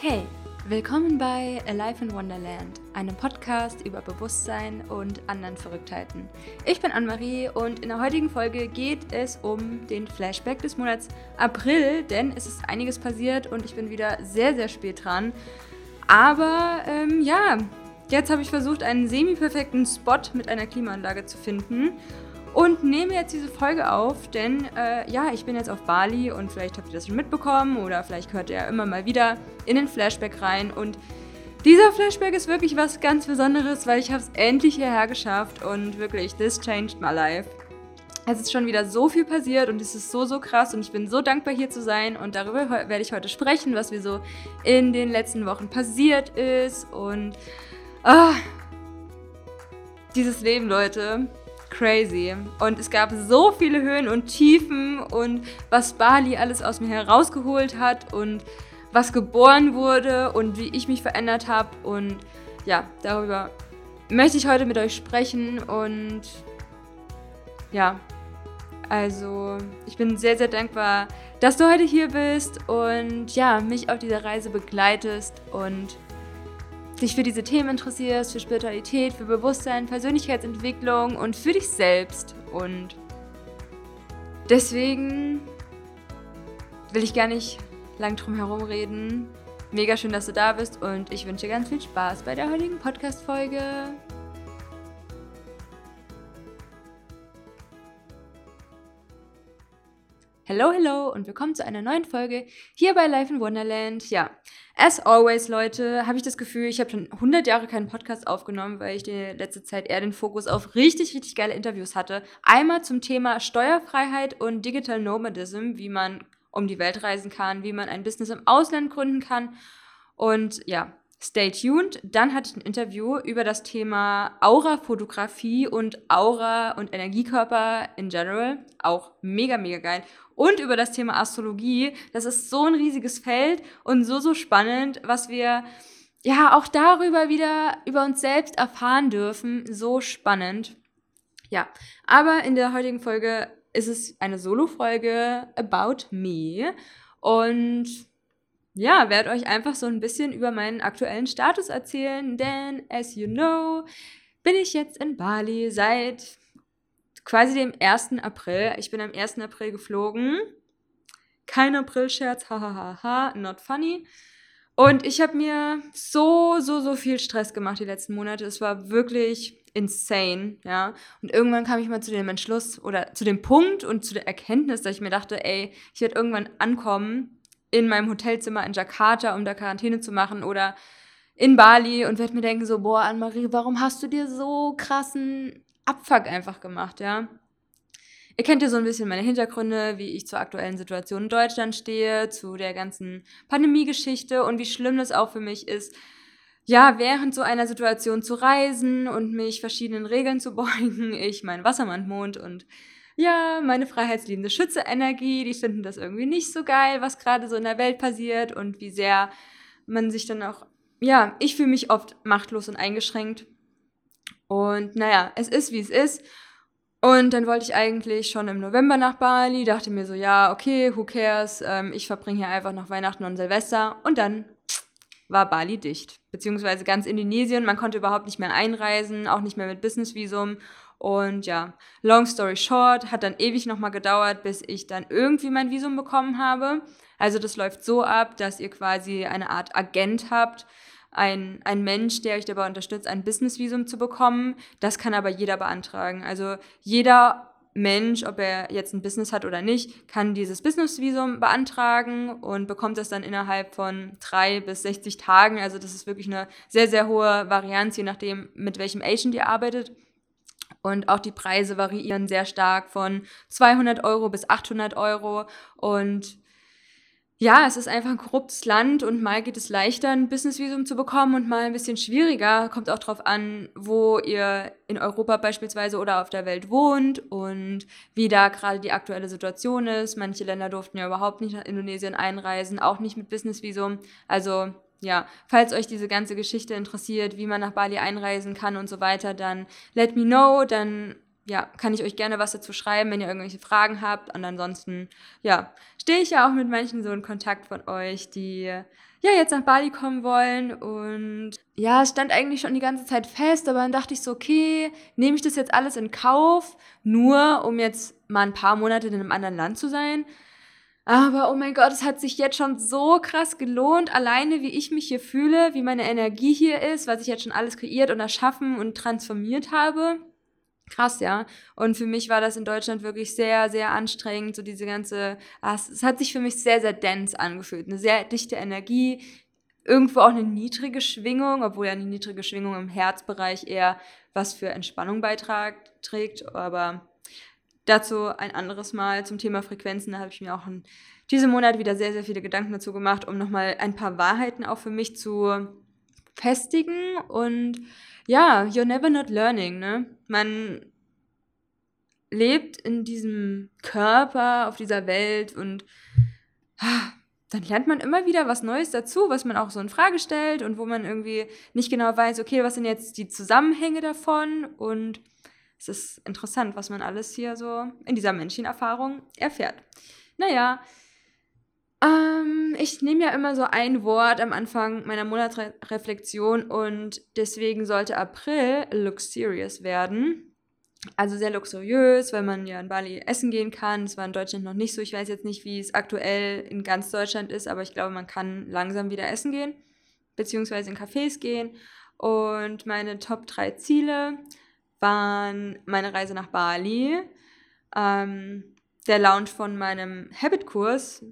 Hey, willkommen bei Alive in Wonderland, einem Podcast über Bewusstsein und anderen Verrücktheiten. Ich bin Anne-Marie und in der heutigen Folge geht es um den Flashback des Monats April, denn es ist einiges passiert und ich bin wieder sehr, sehr spät dran. Aber ähm, ja, jetzt habe ich versucht, einen semi-perfekten Spot mit einer Klimaanlage zu finden und nehme jetzt diese Folge auf, denn äh, ja, ich bin jetzt auf Bali und vielleicht habt ihr das schon mitbekommen oder vielleicht hört ihr ja immer mal wieder in den Flashback rein. Und dieser Flashback ist wirklich was ganz Besonderes, weil ich habe es endlich hierher geschafft und wirklich, this changed my life. Es ist schon wieder so viel passiert und es ist so, so krass und ich bin so dankbar hier zu sein. Und darüber werde ich heute sprechen, was mir so in den letzten Wochen passiert ist. Und ah, dieses Leben, Leute, crazy. Und es gab so viele Höhen und Tiefen und was Bali alles aus mir herausgeholt hat und was geboren wurde und wie ich mich verändert habe. Und ja, darüber möchte ich heute mit euch sprechen. Und ja, also ich bin sehr, sehr dankbar, dass du heute hier bist und ja, mich auf dieser Reise begleitest und dich für diese Themen interessierst, für Spiritualität, für Bewusstsein, Persönlichkeitsentwicklung und für dich selbst. Und deswegen will ich gar nicht lang drum herum reden. Mega schön, dass du da bist und ich wünsche dir ganz viel Spaß bei der heutigen Podcast-Folge. Hello, hello und willkommen zu einer neuen Folge hier bei Life in Wonderland. Ja, as always, Leute, habe ich das Gefühl, ich habe schon 100 Jahre keinen Podcast aufgenommen, weil ich die letzte Zeit eher den Fokus auf richtig, richtig geile Interviews hatte. Einmal zum Thema Steuerfreiheit und Digital Nomadism, wie man um die Welt reisen kann, wie man ein Business im Ausland gründen kann. Und ja, Stay tuned. Dann hatte ich ein Interview über das Thema Aura-Fotografie und Aura und Energiekörper in general. Auch mega, mega geil. Und über das Thema Astrologie. Das ist so ein riesiges Feld und so, so spannend, was wir ja auch darüber wieder über uns selbst erfahren dürfen. So spannend. Ja, aber in der heutigen Folge ist es eine Solo-Folge about me. Und ja, werde euch einfach so ein bisschen über meinen aktuellen Status erzählen, denn as you know, bin ich jetzt in Bali seit quasi dem 1. April. Ich bin am 1. April geflogen. Kein April-Scherz, hahaha, not funny. Und ich habe mir so, so, so viel Stress gemacht die letzten Monate. Es war wirklich insane, ja. Und irgendwann kam ich mal zu dem Entschluss oder zu dem Punkt und zu der Erkenntnis, dass ich mir dachte, ey, ich werde irgendwann ankommen in meinem Hotelzimmer in Jakarta, um da Quarantäne zu machen oder in Bali und werde mir denken so, boah, Anne-Marie, warum hast du dir so krassen Abfuck einfach gemacht, ja? Ihr kennt ja so ein bisschen meine Hintergründe, wie ich zur aktuellen Situation in Deutschland stehe, zu der ganzen Pandemie-Geschichte und wie schlimm das auch für mich ist, ja, während so einer Situation zu reisen und mich verschiedenen Regeln zu beugen. Ich mein Wassermannmond und ja, meine freiheitsliebende Schütze-Energie, die finden das irgendwie nicht so geil, was gerade so in der Welt passiert und wie sehr man sich dann auch, ja, ich fühle mich oft machtlos und eingeschränkt. Und naja, es ist, wie es ist. Und dann wollte ich eigentlich schon im November nach Bali, dachte mir so, ja, okay, who cares, ähm, ich verbringe hier einfach noch Weihnachten und Silvester. Und dann war Bali dicht, beziehungsweise ganz Indonesien. Man konnte überhaupt nicht mehr einreisen, auch nicht mehr mit Businessvisum. Und ja, long story short, hat dann ewig nochmal gedauert, bis ich dann irgendwie mein Visum bekommen habe. Also das läuft so ab, dass ihr quasi eine Art Agent habt, ein, ein Mensch, der euch dabei unterstützt, ein Businessvisum zu bekommen. Das kann aber jeder beantragen. Also jeder Mensch, ob er jetzt ein Business hat oder nicht, kann dieses Businessvisum beantragen und bekommt das dann innerhalb von drei bis 60 Tagen. Also das ist wirklich eine sehr, sehr hohe Varianz, je nachdem, mit welchem Agent ihr arbeitet. Und auch die Preise variieren sehr stark von 200 Euro bis 800 Euro. Und ja, es ist einfach ein korruptes Land und mal geht es leichter, ein Businessvisum zu bekommen und mal ein bisschen schwieriger. Kommt auch darauf an, wo ihr in Europa beispielsweise oder auf der Welt wohnt und wie da gerade die aktuelle Situation ist. Manche Länder durften ja überhaupt nicht nach Indonesien einreisen, auch nicht mit Businessvisum. Also ja, falls euch diese ganze Geschichte interessiert, wie man nach Bali einreisen kann und so weiter, dann let me know, dann ja, kann ich euch gerne was dazu schreiben, wenn ihr irgendwelche Fragen habt. Und ansonsten, ja, stehe ich ja auch mit manchen so in Kontakt von euch, die ja, jetzt nach Bali kommen wollen. Und ja, es stand eigentlich schon die ganze Zeit fest, aber dann dachte ich so, okay, nehme ich das jetzt alles in Kauf, nur um jetzt mal ein paar Monate in einem anderen Land zu sein. Aber oh mein Gott, es hat sich jetzt schon so krass gelohnt, alleine wie ich mich hier fühle, wie meine Energie hier ist, was ich jetzt schon alles kreiert und erschaffen und transformiert habe. Krass, ja. Und für mich war das in Deutschland wirklich sehr, sehr anstrengend. So diese ganze, ah, es, hat sich für mich sehr, sehr dense angefühlt. Eine sehr dichte Energie, irgendwo auch eine niedrige Schwingung, obwohl ja eine niedrige Schwingung im Herzbereich eher was für Entspannung beiträgt. Aber dazu ein anderes Mal zum Thema Frequenzen. Da habe ich mir auch in diesem Monat wieder sehr, sehr viele Gedanken dazu gemacht, um nochmal ein paar Wahrheiten auch für mich zu festigen und ja, you're never not learning, ne? Man lebt in diesem Körper, auf dieser Welt und ah, dann lernt man immer wieder was Neues dazu, was man auch so in Frage stellt und wo man irgendwie nicht genau weiß, okay, was sind jetzt die Zusammenhänge davon und es ist interessant, was man alles hier so in dieser Menschenerfahrung erfährt. Naja, ähm, ich nehme ja immer so ein Wort am Anfang meiner Monatsreflexion und deswegen sollte April luxurious werden. Also sehr luxuriös, weil man ja in Bali essen gehen kann. Das war in Deutschland noch nicht so. Ich weiß jetzt nicht, wie es aktuell in ganz Deutschland ist, aber ich glaube, man kann langsam wieder essen gehen, beziehungsweise in Cafés gehen. Und meine Top 3 Ziele waren meine Reise nach Bali, ähm, der Launch von meinem Habit-Kurs,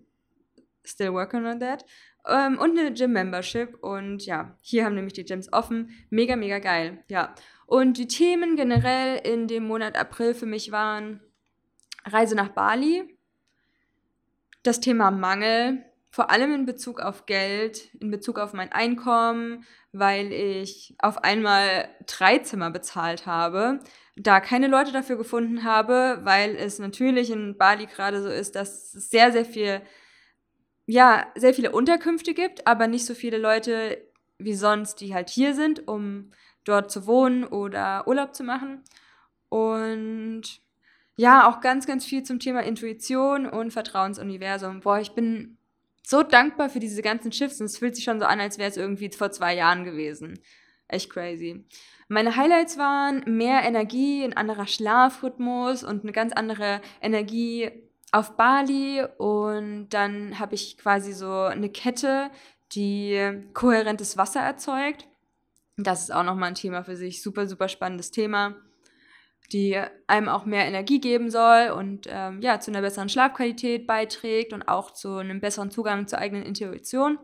still working on that. Ähm, und eine Gym-Membership. Und ja, hier haben nämlich die Gyms offen. Mega, mega geil. Ja. Und die Themen generell in dem Monat April für mich waren Reise nach Bali, das Thema Mangel, vor allem in Bezug auf Geld, in Bezug auf mein Einkommen, weil ich auf einmal drei Zimmer bezahlt habe, da keine Leute dafür gefunden habe, weil es natürlich in Bali gerade so ist, dass es sehr, sehr viel ja, sehr viele Unterkünfte gibt, aber nicht so viele Leute wie sonst, die halt hier sind, um dort zu wohnen oder Urlaub zu machen. Und ja, auch ganz, ganz viel zum Thema Intuition und Vertrauensuniversum. Boah, ich bin so dankbar für diese ganzen Shifts und es fühlt sich schon so an, als wäre es irgendwie vor zwei Jahren gewesen. Echt crazy. Meine Highlights waren mehr Energie, ein anderer Schlafrhythmus und eine ganz andere Energie auf Bali und dann habe ich quasi so eine Kette, die kohärentes Wasser erzeugt. Das ist auch nochmal ein Thema für sich, super, super spannendes Thema, die einem auch mehr Energie geben soll und ähm, ja, zu einer besseren Schlafqualität beiträgt und auch zu einem besseren Zugang zur eigenen Intuition.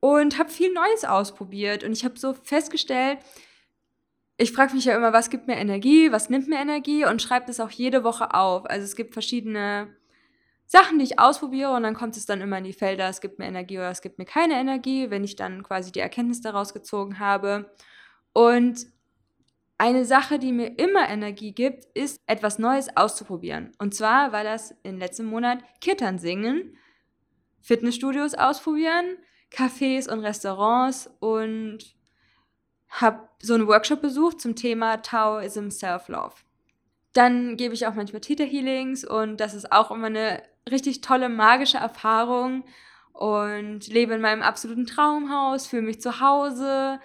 Und habe viel Neues ausprobiert und ich habe so festgestellt, ich frage mich ja immer, was gibt mir Energie, was nimmt mir Energie und schreibe das auch jede Woche auf. Also es gibt verschiedene Sachen, die ich ausprobiere und dann kommt es dann immer in die Felder, es gibt mir Energie oder es gibt mir keine Energie, wenn ich dann quasi die Erkenntnis daraus gezogen habe. Und eine Sache, die mir immer Energie gibt, ist etwas Neues auszuprobieren. Und zwar war das im letzten Monat Kittern singen, Fitnessstudios ausprobieren, Cafés und Restaurants und habe so einen Workshop besucht zum Thema Taoism Self-Love. Dann gebe ich auch manchmal Theta Healings und das ist auch immer eine richtig tolle magische Erfahrung und lebe in meinem absoluten Traumhaus, fühle mich zu Hause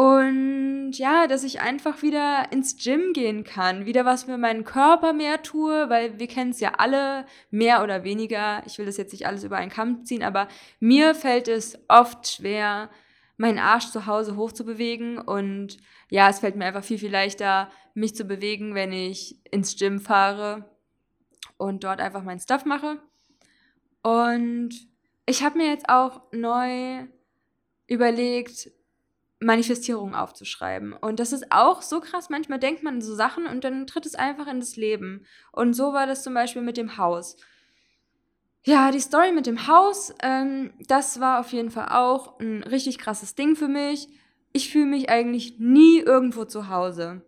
und ja, dass ich einfach wieder ins Gym gehen kann, wieder was für meinen Körper mehr tue, weil wir kennen es ja alle mehr oder weniger. Ich will das jetzt nicht alles über einen Kamm ziehen, aber mir fällt es oft schwer, meinen Arsch zu Hause hochzubewegen und ja, es fällt mir einfach viel, viel leichter, mich zu bewegen, wenn ich ins Gym fahre und dort einfach meinen Stuff mache. Und ich habe mir jetzt auch neu überlegt, Manifestierungen aufzuschreiben. Und das ist auch so krass. Manchmal denkt man so Sachen und dann tritt es einfach in das Leben. Und so war das zum Beispiel mit dem Haus. Ja, die Story mit dem Haus, ähm, das war auf jeden Fall auch ein richtig krasses Ding für mich. Ich fühle mich eigentlich nie irgendwo zu Hause.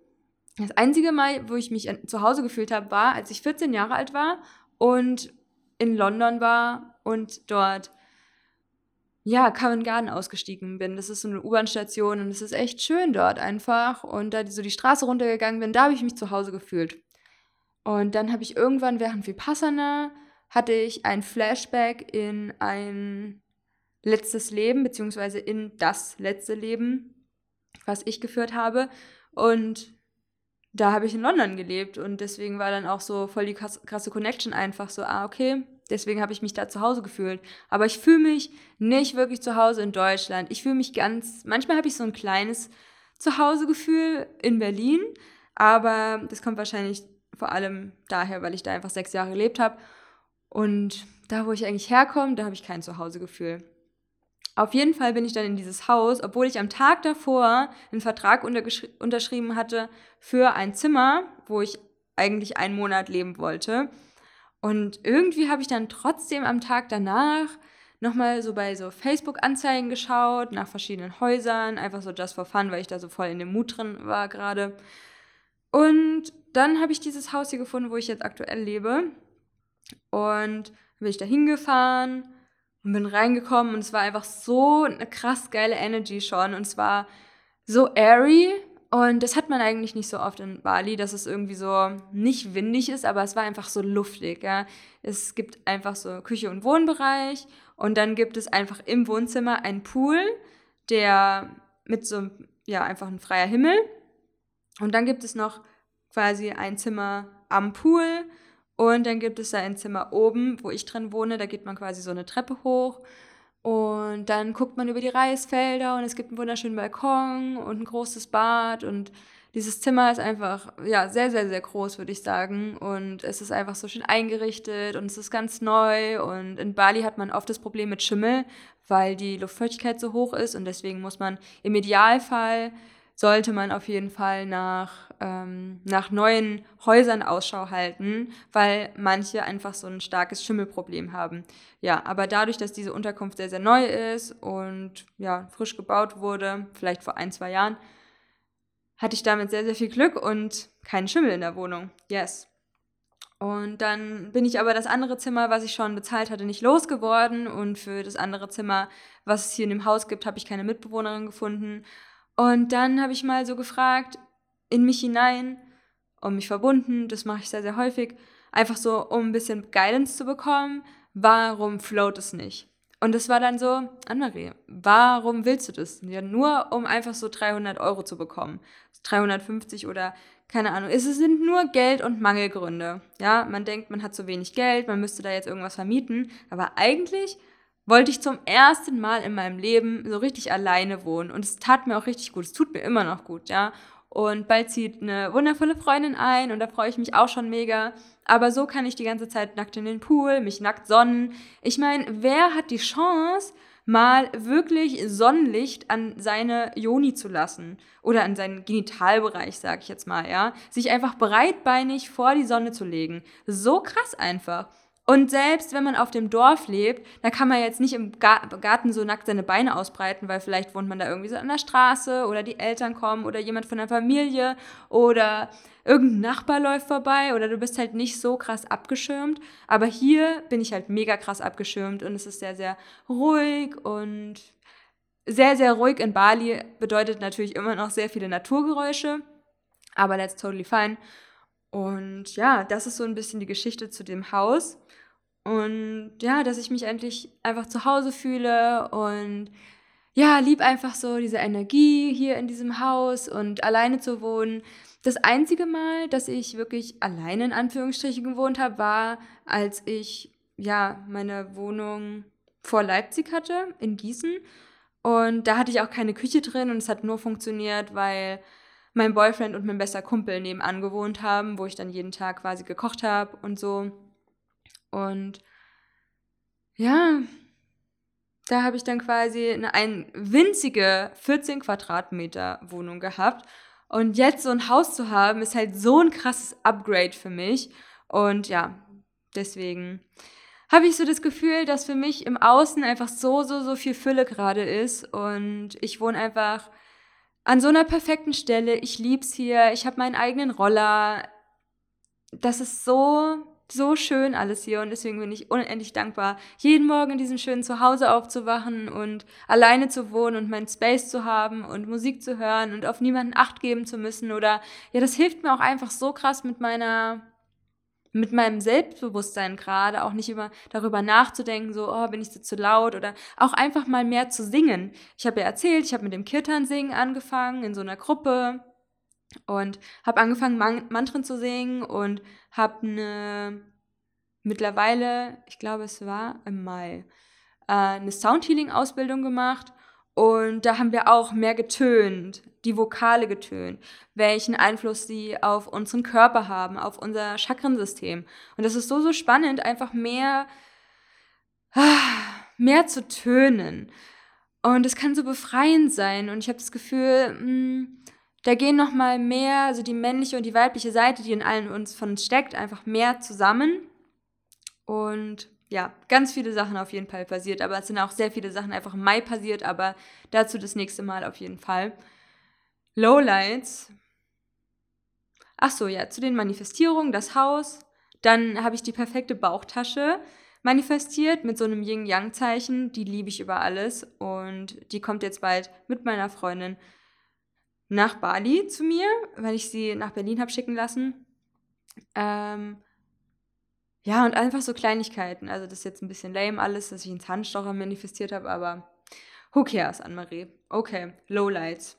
Das einzige Mal, wo ich mich zu Hause gefühlt habe, war, als ich 14 Jahre alt war und in London war und dort ja, Covent Garden ausgestiegen bin. Das ist so eine U-Bahn-Station und es ist echt schön dort einfach. Und da so die Straße runtergegangen bin, da habe ich mich zu Hause gefühlt. Und dann habe ich irgendwann während Vipassana hatte ich ein Flashback in ein letztes Leben, beziehungsweise in das letzte Leben, was ich geführt habe. Und da habe ich in London gelebt und deswegen war dann auch so voll die krasse Connection einfach so, ah, okay, deswegen habe ich mich da zu Hause gefühlt. Aber ich fühle mich nicht wirklich zu Hause in Deutschland. Ich fühle mich ganz, manchmal habe ich so ein kleines Zuhausegefühl in Berlin, aber das kommt wahrscheinlich vor allem daher, weil ich da einfach sechs Jahre gelebt habe. Und da, wo ich eigentlich herkomme, da habe ich kein Zuhausegefühl. Auf jeden Fall bin ich dann in dieses Haus, obwohl ich am Tag davor einen Vertrag unterschrieben hatte für ein Zimmer, wo ich eigentlich einen Monat leben wollte. Und irgendwie habe ich dann trotzdem am Tag danach nochmal so bei so Facebook-Anzeigen geschaut, nach verschiedenen Häusern, einfach so just for fun, weil ich da so voll in dem Mut drin war gerade. Und dann habe ich dieses Haus hier gefunden, wo ich jetzt aktuell lebe. Und bin ich da hingefahren und bin reingekommen und es war einfach so eine krass geile Energy schon und es war so airy und das hat man eigentlich nicht so oft in Bali, dass es irgendwie so nicht windig ist, aber es war einfach so luftig, ja. Es gibt einfach so Küche und Wohnbereich und dann gibt es einfach im Wohnzimmer einen Pool, der mit so ja einfach ein freier Himmel und dann gibt es noch quasi ein Zimmer am Pool und dann gibt es da ein Zimmer oben, wo ich drin wohne. Da geht man quasi so eine Treppe hoch. Und dann guckt man über die Reisfelder und es gibt einen wunderschönen Balkon und ein großes Bad. Und dieses Zimmer ist einfach, ja, sehr, sehr, sehr groß, würde ich sagen. Und es ist einfach so schön eingerichtet und es ist ganz neu. Und in Bali hat man oft das Problem mit Schimmel, weil die Luftfeuchtigkeit so hoch ist. Und deswegen muss man im Idealfall sollte man auf jeden Fall nach, ähm, nach neuen Häusern Ausschau halten, weil manche einfach so ein starkes Schimmelproblem haben. Ja, aber dadurch, dass diese Unterkunft sehr, sehr neu ist und ja, frisch gebaut wurde, vielleicht vor ein, zwei Jahren, hatte ich damit sehr, sehr viel Glück und keinen Schimmel in der Wohnung. Yes. Und dann bin ich aber das andere Zimmer, was ich schon bezahlt hatte, nicht losgeworden. Und für das andere Zimmer, was es hier in dem Haus gibt, habe ich keine Mitbewohnerin gefunden. Und dann habe ich mal so gefragt, in mich hinein und mich verbunden, das mache ich sehr, sehr häufig, einfach so, um ein bisschen Guidance zu bekommen, warum float es nicht? Und das war dann so, Anne-Marie, warum willst du das? Ja, nur um einfach so 300 Euro zu bekommen. 350 oder keine Ahnung. Es sind nur Geld- und Mangelgründe. Ja, man denkt, man hat zu wenig Geld, man müsste da jetzt irgendwas vermieten. Aber eigentlich wollte ich zum ersten Mal in meinem Leben so richtig alleine wohnen. Und es tat mir auch richtig gut. Es tut mir immer noch gut, ja. Und bald zieht eine wundervolle Freundin ein und da freue ich mich auch schon mega. Aber so kann ich die ganze Zeit nackt in den Pool, mich nackt sonnen. Ich meine, wer hat die Chance, mal wirklich Sonnenlicht an seine Joni zu lassen oder an seinen Genitalbereich, sag ich jetzt mal, ja, sich einfach breitbeinig vor die Sonne zu legen. So krass einfach. Und selbst wenn man auf dem Dorf lebt, da kann man jetzt nicht im Garten so nackt seine Beine ausbreiten, weil vielleicht wohnt man da irgendwie so an der Straße oder die Eltern kommen oder jemand von der Familie oder irgendein Nachbar läuft vorbei oder du bist halt nicht so krass abgeschirmt. Aber hier bin ich halt mega krass abgeschirmt und es ist sehr, sehr ruhig und sehr, sehr ruhig in Bali bedeutet natürlich immer noch sehr viele Naturgeräusche, aber that's totally fine. Und ja, das ist so ein bisschen die Geschichte zu dem Haus. Und ja, dass ich mich endlich einfach zu Hause fühle und ja, lieb einfach so diese Energie hier in diesem Haus und alleine zu wohnen. Das einzige Mal, dass ich wirklich alleine in Anführungsstrichen gewohnt habe, war, als ich ja meine Wohnung vor Leipzig hatte, in Gießen. Und da hatte ich auch keine Küche drin und es hat nur funktioniert, weil mein Boyfriend und mein bester Kumpel nebenan gewohnt haben, wo ich dann jeden Tag quasi gekocht habe und so. Und ja, da habe ich dann quasi eine, eine winzige 14 Quadratmeter Wohnung gehabt. Und jetzt so ein Haus zu haben, ist halt so ein krasses Upgrade für mich. Und ja, deswegen habe ich so das Gefühl, dass für mich im Außen einfach so, so, so viel Fülle gerade ist. Und ich wohne einfach an so einer perfekten Stelle. Ich liebe es hier. Ich habe meinen eigenen Roller. Das ist so so schön alles hier und deswegen bin ich unendlich dankbar, jeden Morgen in diesem schönen Zuhause aufzuwachen und alleine zu wohnen und meinen Space zu haben und Musik zu hören und auf niemanden Acht geben zu müssen oder ja, das hilft mir auch einfach so krass mit meiner mit meinem Selbstbewusstsein gerade auch nicht immer darüber nachzudenken, so, oh, bin ich so zu laut oder auch einfach mal mehr zu singen. Ich habe ja erzählt, ich habe mit dem Kirtan singen angefangen in so einer Gruppe und habe angefangen Man Mantren zu singen und habe eine mittlerweile, ich glaube, es war im Mai, äh, eine Soundhealing Ausbildung gemacht und da haben wir auch mehr getönt, die Vokale getönt, welchen Einfluss sie auf unseren Körper haben, auf unser Chakrensystem. Und das ist so, so spannend, einfach mehr, mehr zu tönen. Und es kann so befreiend sein. Und ich habe das Gefühl, mh, hm, da gehen noch mal mehr, also die männliche und die weibliche Seite, die in allen uns von uns steckt, einfach mehr zusammen. Und ja, ganz viele Sachen auf jeden Fall passiert, aber es sind auch sehr viele Sachen einfach im Mai passiert, aber dazu das nächste Mal auf jeden Fall. Lowlights. Ach so, ja, zu den Manifestierungen, das Haus. Dann habe ich die perfekte Bauchtasche manifestiert mit so einem Yin-Yang-Zeichen. Die liebe ich über alles und die kommt jetzt bald mit meiner Freundin nach Bali zu mir, weil ich sie nach Berlin habe schicken lassen. Ähm, ja, und einfach so Kleinigkeiten. Also das ist jetzt ein bisschen lame alles, dass ich einen Zahnstocher manifestiert habe, aber who cares, Anne-Marie? Okay, Lowlights.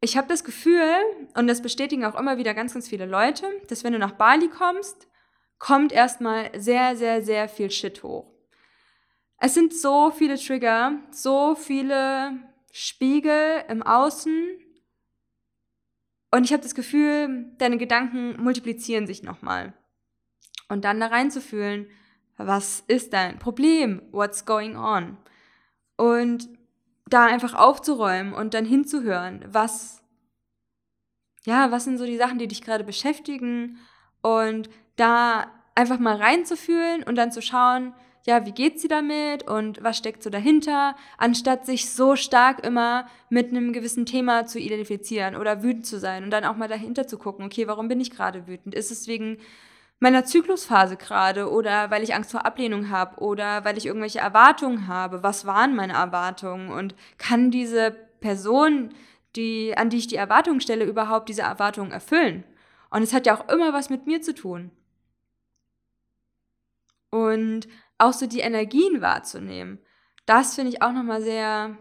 Ich habe das Gefühl, und das bestätigen auch immer wieder ganz, ganz viele Leute, dass wenn du nach Bali kommst, kommt erstmal sehr, sehr, sehr viel Shit hoch. Es sind so viele Trigger, so viele Spiegel im Außen, und ich habe das Gefühl, deine Gedanken multiplizieren sich nochmal. Und dann da reinzufühlen, was ist dein Problem? What's going on? Und da einfach aufzuräumen und dann hinzuhören, was, ja, was sind so die Sachen, die dich gerade beschäftigen und da einfach mal reinzufühlen und dann zu schauen, ja, wie geht sie damit und was steckt so dahinter, anstatt sich so stark immer mit einem gewissen Thema zu identifizieren oder wütend zu sein und dann auch mal dahinter zu gucken, okay, warum bin ich gerade wütend? Ist es wegen meiner Zyklusphase gerade oder weil ich Angst vor Ablehnung habe oder weil ich irgendwelche Erwartungen habe? Was waren meine Erwartungen und kann diese Person, die, an die ich die Erwartungen stelle, überhaupt diese Erwartungen erfüllen? Und es hat ja auch immer was mit mir zu tun. Und auch so die Energien wahrzunehmen. Das finde ich auch nochmal sehr.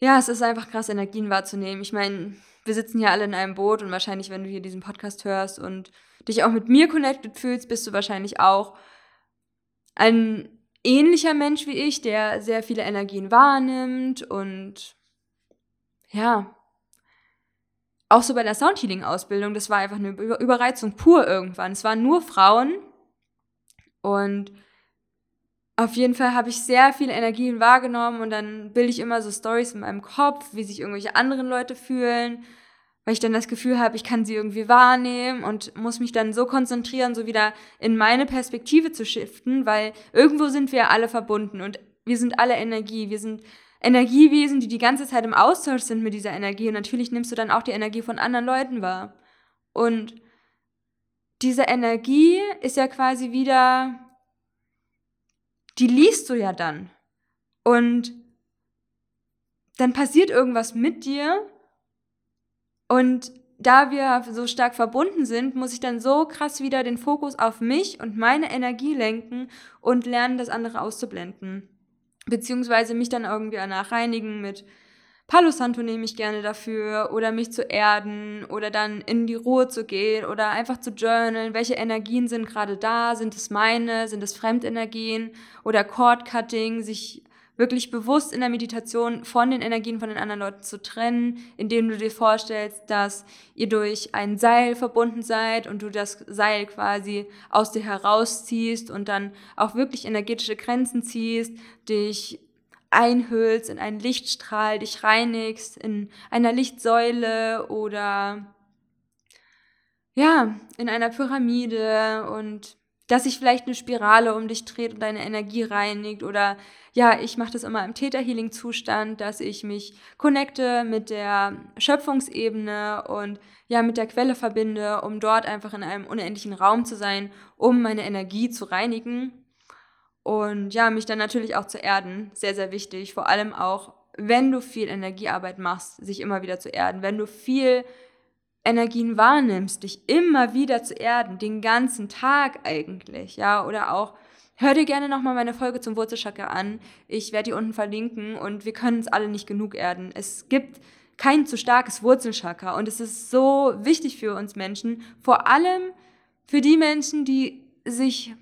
Ja, es ist einfach krass, Energien wahrzunehmen. Ich meine, wir sitzen hier alle in einem Boot und wahrscheinlich, wenn du hier diesen Podcast hörst und dich auch mit mir connected fühlst, bist du wahrscheinlich auch ein ähnlicher Mensch wie ich, der sehr viele Energien wahrnimmt und ja, auch so bei der Soundhealing-Ausbildung, das war einfach eine Überreizung pur irgendwann. Es waren nur Frauen, und auf jeden Fall habe ich sehr viele Energien wahrgenommen und dann bilde ich immer so Stories in meinem Kopf, wie sich irgendwelche anderen Leute fühlen, weil ich dann das Gefühl habe, ich kann sie irgendwie wahrnehmen und muss mich dann so konzentrieren, so wieder in meine Perspektive zu shiften, weil irgendwo sind wir alle verbunden und wir sind alle Energie, wir sind Energiewesen, die die ganze Zeit im Austausch sind mit dieser Energie und natürlich nimmst du dann auch die Energie von anderen Leuten wahr. Und diese Energie ist ja quasi wieder, die liest du ja dann. Und dann passiert irgendwas mit dir. Und da wir so stark verbunden sind, muss ich dann so krass wieder den Fokus auf mich und meine Energie lenken und lernen, das andere auszublenden. Beziehungsweise mich dann irgendwie danach reinigen mit Palo Santo nehme ich gerne dafür oder mich zu erden oder dann in die Ruhe zu gehen oder einfach zu journalen, welche Energien sind gerade da, sind es meine, sind es Fremdenergien oder Cord Cutting, sich wirklich bewusst in der Meditation von den Energien von den anderen Leuten zu trennen, indem du dir vorstellst, dass ihr durch ein Seil verbunden seid und du das Seil quasi aus dir herausziehst und dann auch wirklich energetische Grenzen ziehst, dich einhüllst in einen Lichtstrahl, dich reinigst in einer Lichtsäule oder ja, in einer Pyramide und dass sich vielleicht eine Spirale um dich dreht und deine Energie reinigt oder ja, ich mache das immer im Theta Healing Zustand, dass ich mich connecte mit der Schöpfungsebene und ja, mit der Quelle verbinde, um dort einfach in einem unendlichen Raum zu sein, um meine Energie zu reinigen und ja, mich dann natürlich auch zu erden, sehr, sehr wichtig. Vor allem auch, wenn du viel Energiearbeit machst, sich immer wieder zu erden. Wenn du viel Energien wahrnimmst, dich immer wieder zu erden, den ganzen Tag eigentlich, ja, oder auch Hör dir gerne nochmal meine Folge zum Wurzelchakra an. Ich werde die unten verlinken und wir können uns alle nicht genug erden. Es gibt kein zu starkes Wurzelchakra und es ist so wichtig für uns Menschen, vor allem für die Menschen, die sich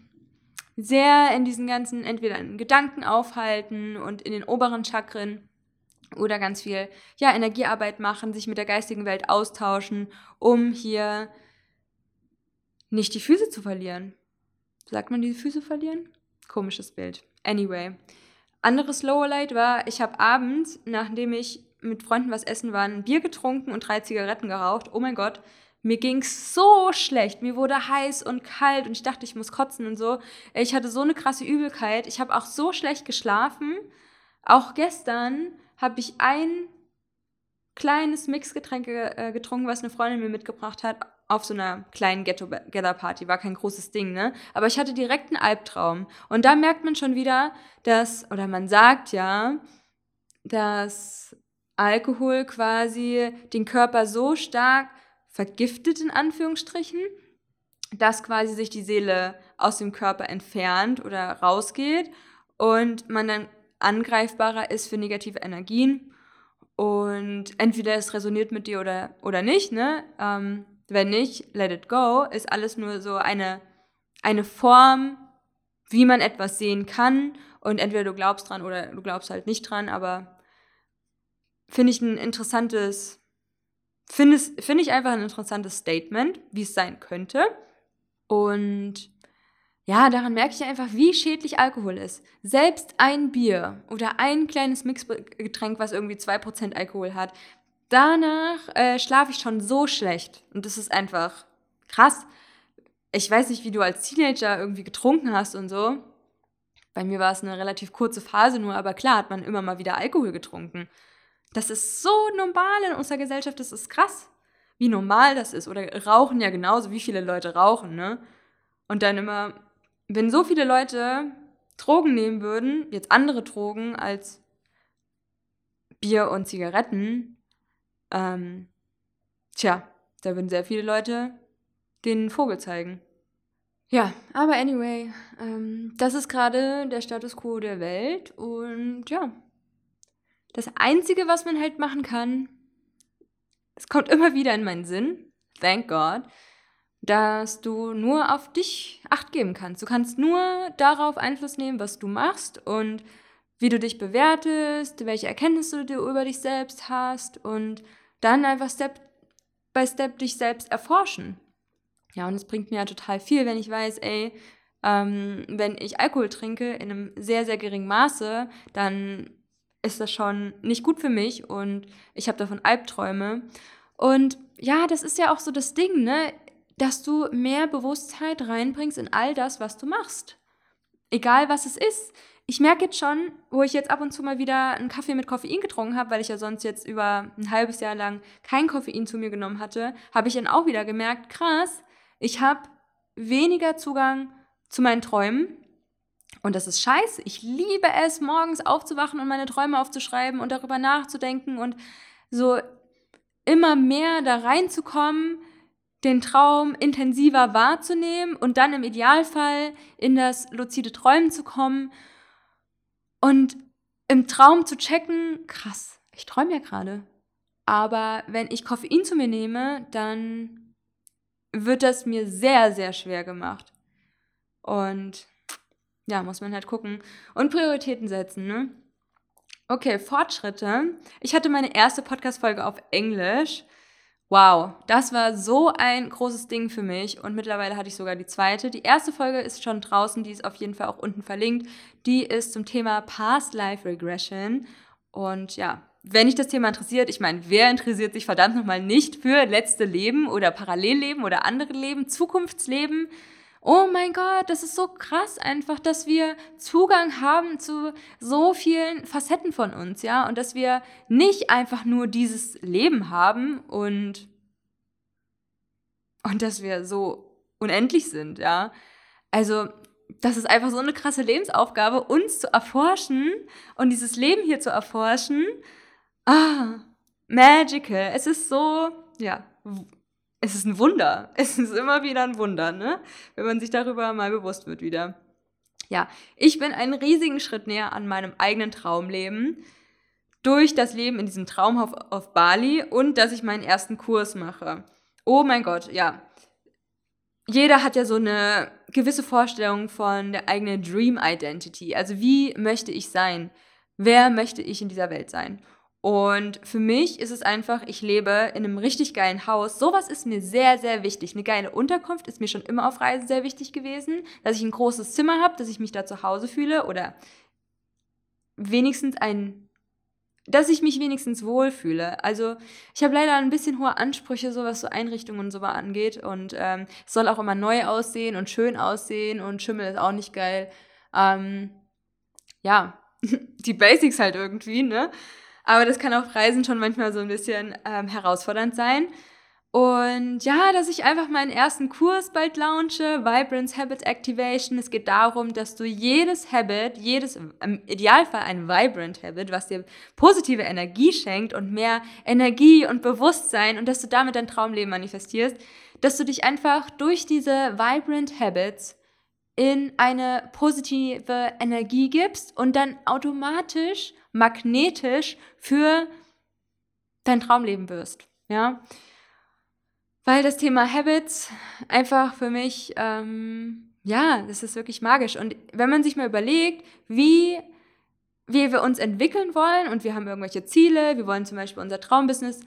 sehr in diesen ganzen, entweder in Gedanken aufhalten und in den oberen Chakren oder ganz viel ja, Energiearbeit machen, sich mit der geistigen Welt austauschen, um hier nicht die Füße zu verlieren. Sagt man die Füße verlieren? Komisches Bild. Anyway. Anderes Lowlight war, ich habe abends, nachdem ich mit Freunden was essen war, ein Bier getrunken und drei Zigaretten geraucht. Oh mein Gott, mir ging's so schlecht. Mir wurde heiß und kalt und ich dachte, ich muss kotzen und so. Ich hatte so eine krasse Übelkeit. Ich habe auch so schlecht geschlafen. Auch gestern habe ich ein kleines Mixgetränk äh, getrunken, was eine Freundin mir mitgebracht hat, auf so einer kleinen Ghetto-Gather-Party. War kein großes Ding, ne? Aber ich hatte direkt einen Albtraum. Und da merkt man schon wieder, dass, oder man sagt ja, dass Alkohol quasi den Körper so stark vergiftet, in Anführungsstrichen, dass quasi sich die Seele aus dem Körper entfernt oder rausgeht und man dann angreifbarer ist für negative Energien. Und entweder es resoniert mit dir oder, oder nicht, ne? Ähm, wenn nicht, let it go, ist alles nur so eine, eine Form, wie man etwas sehen kann. Und entweder du glaubst dran oder du glaubst halt nicht dran, aber finde ich ein interessantes, finde find ich einfach ein interessantes Statement, wie es sein könnte. Und ja, daran merke ich einfach, wie schädlich Alkohol ist. Selbst ein Bier oder ein kleines Mixgetränk, was irgendwie 2% Alkohol hat, danach äh, schlafe ich schon so schlecht. Und das ist einfach krass. Ich weiß nicht, wie du als Teenager irgendwie getrunken hast und so. Bei mir war es eine relativ kurze Phase nur, aber klar hat man immer mal wieder Alkohol getrunken. Das ist so normal in unserer Gesellschaft, das ist krass, wie normal das ist. Oder rauchen ja genauso, wie viele Leute rauchen, ne? Und dann immer, wenn so viele Leute Drogen nehmen würden, jetzt andere Drogen als Bier und Zigaretten, ähm, tja, da würden sehr viele Leute den Vogel zeigen. Ja, aber anyway, ähm, das ist gerade der Status quo der Welt und ja, das Einzige, was man halt machen kann, es kommt immer wieder in meinen Sinn, thank God, dass du nur auf dich acht geben kannst. Du kannst nur darauf Einfluss nehmen, was du machst und wie du dich bewertest, welche Erkenntnisse du über dich selbst hast und dann einfach Step by Step dich selbst erforschen. Ja, und es bringt mir ja total viel, wenn ich weiß, ey, ähm, wenn ich Alkohol trinke in einem sehr, sehr geringen Maße, dann ist das schon nicht gut für mich und ich habe davon Albträume. Und ja, das ist ja auch so das Ding, ne? Dass du mehr Bewusstheit reinbringst in all das, was du machst. Egal was es ist ich merke jetzt schon, wo ich jetzt ab und zu mal wieder einen Kaffee mit Koffein getrunken habe, weil ich ja sonst jetzt über ein halbes Jahr lang kein Koffein zu mir genommen hatte, habe ich dann auch wieder gemerkt, krass, ich habe weniger Zugang zu meinen Träumen. Und das ist scheiße. Ich liebe es, morgens aufzuwachen und meine Träume aufzuschreiben und darüber nachzudenken und so immer mehr da reinzukommen, den Traum intensiver wahrzunehmen und dann im Idealfall in das luzide Träumen zu kommen und im Traum zu checken, krass, ich träume ja gerade. Aber wenn ich Koffein zu mir nehme, dann wird das mir sehr, sehr schwer gemacht. Und ja, muss man halt gucken. Und Prioritäten setzen, ne? Okay, Fortschritte. Ich hatte meine erste Podcast-Folge auf Englisch Wow, das war so ein großes Ding für mich und mittlerweile hatte ich sogar die zweite. Die erste Folge ist schon draußen, die ist auf jeden Fall auch unten verlinkt. Die ist zum Thema Past Life Regression und ja, wenn dich das Thema interessiert, ich meine, wer interessiert sich verdammt nochmal nicht für letzte Leben oder Parallelleben oder andere Leben, Zukunftsleben? Oh mein Gott, das ist so krass einfach, dass wir Zugang haben zu so vielen Facetten von uns, ja, und dass wir nicht einfach nur dieses Leben haben und und dass wir so unendlich sind, ja. Also, das ist einfach so eine krasse Lebensaufgabe, uns zu erforschen und dieses Leben hier zu erforschen. Ah, magical. Es ist so, ja, es ist ein Wunder. Es ist immer wieder ein Wunder, ne? Wenn man sich darüber mal bewusst wird wieder. Ja, ich bin einen riesigen Schritt näher an meinem eigenen Traumleben durch das Leben in diesem Traumhaus auf Bali und dass ich meinen ersten Kurs mache. Oh mein Gott, ja. Jeder hat ja so eine gewisse Vorstellung von der eigenen Dream Identity. Also wie möchte ich sein? Wer möchte ich in dieser Welt sein? Und für mich ist es einfach, ich lebe in einem richtig geilen Haus. Sowas ist mir sehr, sehr wichtig. Eine geile Unterkunft ist mir schon immer auf Reisen sehr wichtig gewesen. Dass ich ein großes Zimmer habe, dass ich mich da zu Hause fühle oder wenigstens ein, dass ich mich wenigstens wohlfühle. Also ich habe leider ein bisschen hohe Ansprüche, so was so Einrichtungen und so angeht. Und ähm, es soll auch immer neu aussehen und schön aussehen und Schimmel ist auch nicht geil. Ähm, ja, die Basics halt irgendwie, ne? Aber das kann auf Reisen schon manchmal so ein bisschen ähm, herausfordernd sein. Und ja, dass ich einfach meinen ersten Kurs bald launche, Vibrance Habit Activation. Es geht darum, dass du jedes Habit, jedes, im Idealfall ein Vibrant Habit, was dir positive Energie schenkt und mehr Energie und Bewusstsein und dass du damit dein Traumleben manifestierst, dass du dich einfach durch diese Vibrant Habits in eine positive Energie gibst und dann automatisch magnetisch für dein Traumleben wirst. Ja. Weil das Thema Habits einfach für mich, ähm, ja, das ist wirklich magisch. Und wenn man sich mal überlegt, wie, wie wir uns entwickeln wollen und wir haben irgendwelche Ziele, wir wollen zum Beispiel unser Traumbusiness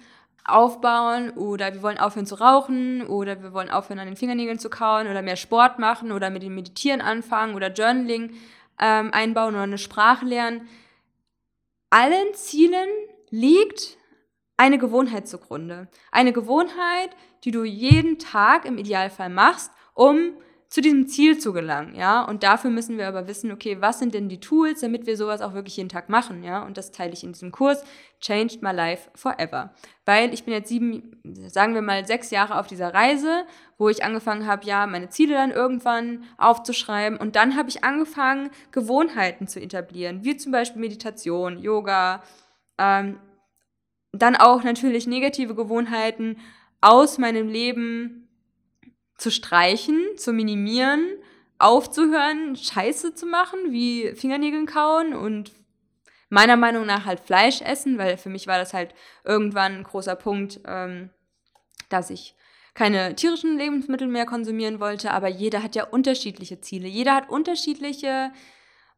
aufbauen oder wir wollen aufhören zu rauchen oder wir wollen aufhören an den Fingernägeln zu kauen oder mehr Sport machen oder mit dem Meditieren anfangen oder Journaling ähm, einbauen oder eine Sprache lernen allen Zielen liegt eine Gewohnheit zugrunde. Eine Gewohnheit, die du jeden Tag im Idealfall machst, um zu diesem Ziel zu gelangen, ja. Und dafür müssen wir aber wissen, okay, was sind denn die Tools, damit wir sowas auch wirklich jeden Tag machen, ja. Und das teile ich in diesem Kurs Changed My Life Forever. Weil ich bin jetzt sieben, sagen wir mal sechs Jahre auf dieser Reise, wo ich angefangen habe, ja, meine Ziele dann irgendwann aufzuschreiben. Und dann habe ich angefangen, Gewohnheiten zu etablieren, wie zum Beispiel Meditation, Yoga, ähm, dann auch natürlich negative Gewohnheiten aus meinem Leben zu streichen, zu minimieren, aufzuhören, Scheiße zu machen, wie Fingernägeln kauen und meiner Meinung nach halt Fleisch essen, weil für mich war das halt irgendwann ein großer Punkt, ähm, dass ich keine tierischen Lebensmittel mehr konsumieren wollte, aber jeder hat ja unterschiedliche Ziele. Jeder hat unterschiedliche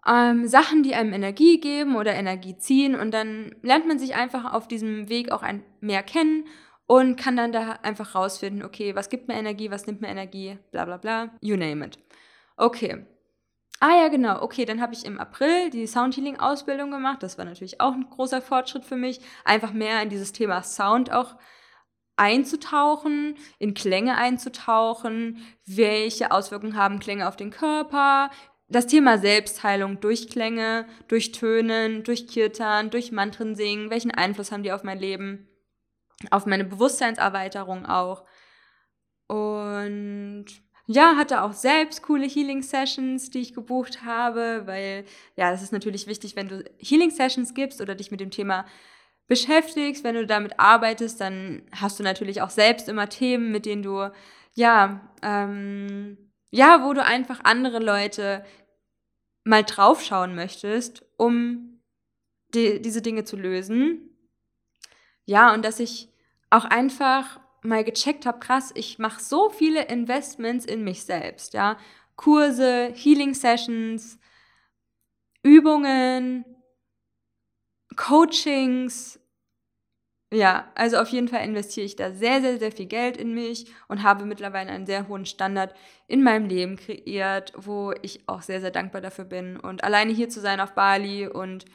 ähm, Sachen, die einem Energie geben oder Energie ziehen und dann lernt man sich einfach auf diesem Weg auch ein, mehr kennen und kann dann da einfach rausfinden, okay, was gibt mir Energie, was nimmt mir Energie, bla bla bla, you name it. Okay. Ah ja, genau. Okay, dann habe ich im April die Soundhealing-Ausbildung gemacht. Das war natürlich auch ein großer Fortschritt für mich, einfach mehr in dieses Thema Sound auch einzutauchen, in Klänge einzutauchen, welche Auswirkungen haben Klänge auf den Körper, das Thema Selbstheilung durch Klänge, durch Tönen, durch Kirtan, durch Mantren singen, welchen Einfluss haben die auf mein Leben auf meine Bewusstseinserweiterung auch. Und ja, hatte auch selbst coole Healing Sessions, die ich gebucht habe, weil ja, das ist natürlich wichtig, wenn du Healing Sessions gibst oder dich mit dem Thema beschäftigst, wenn du damit arbeitest, dann hast du natürlich auch selbst immer Themen, mit denen du ja, ähm, ja, wo du einfach andere Leute mal draufschauen möchtest, um die, diese Dinge zu lösen. Ja, und dass ich auch einfach mal gecheckt habe, krass, ich mache so viele Investments in mich selbst, ja. Kurse, Healing Sessions, Übungen, Coachings. Ja, also auf jeden Fall investiere ich da sehr, sehr, sehr viel Geld in mich und habe mittlerweile einen sehr hohen Standard in meinem Leben kreiert, wo ich auch sehr, sehr dankbar dafür bin. Und alleine hier zu sein auf Bali und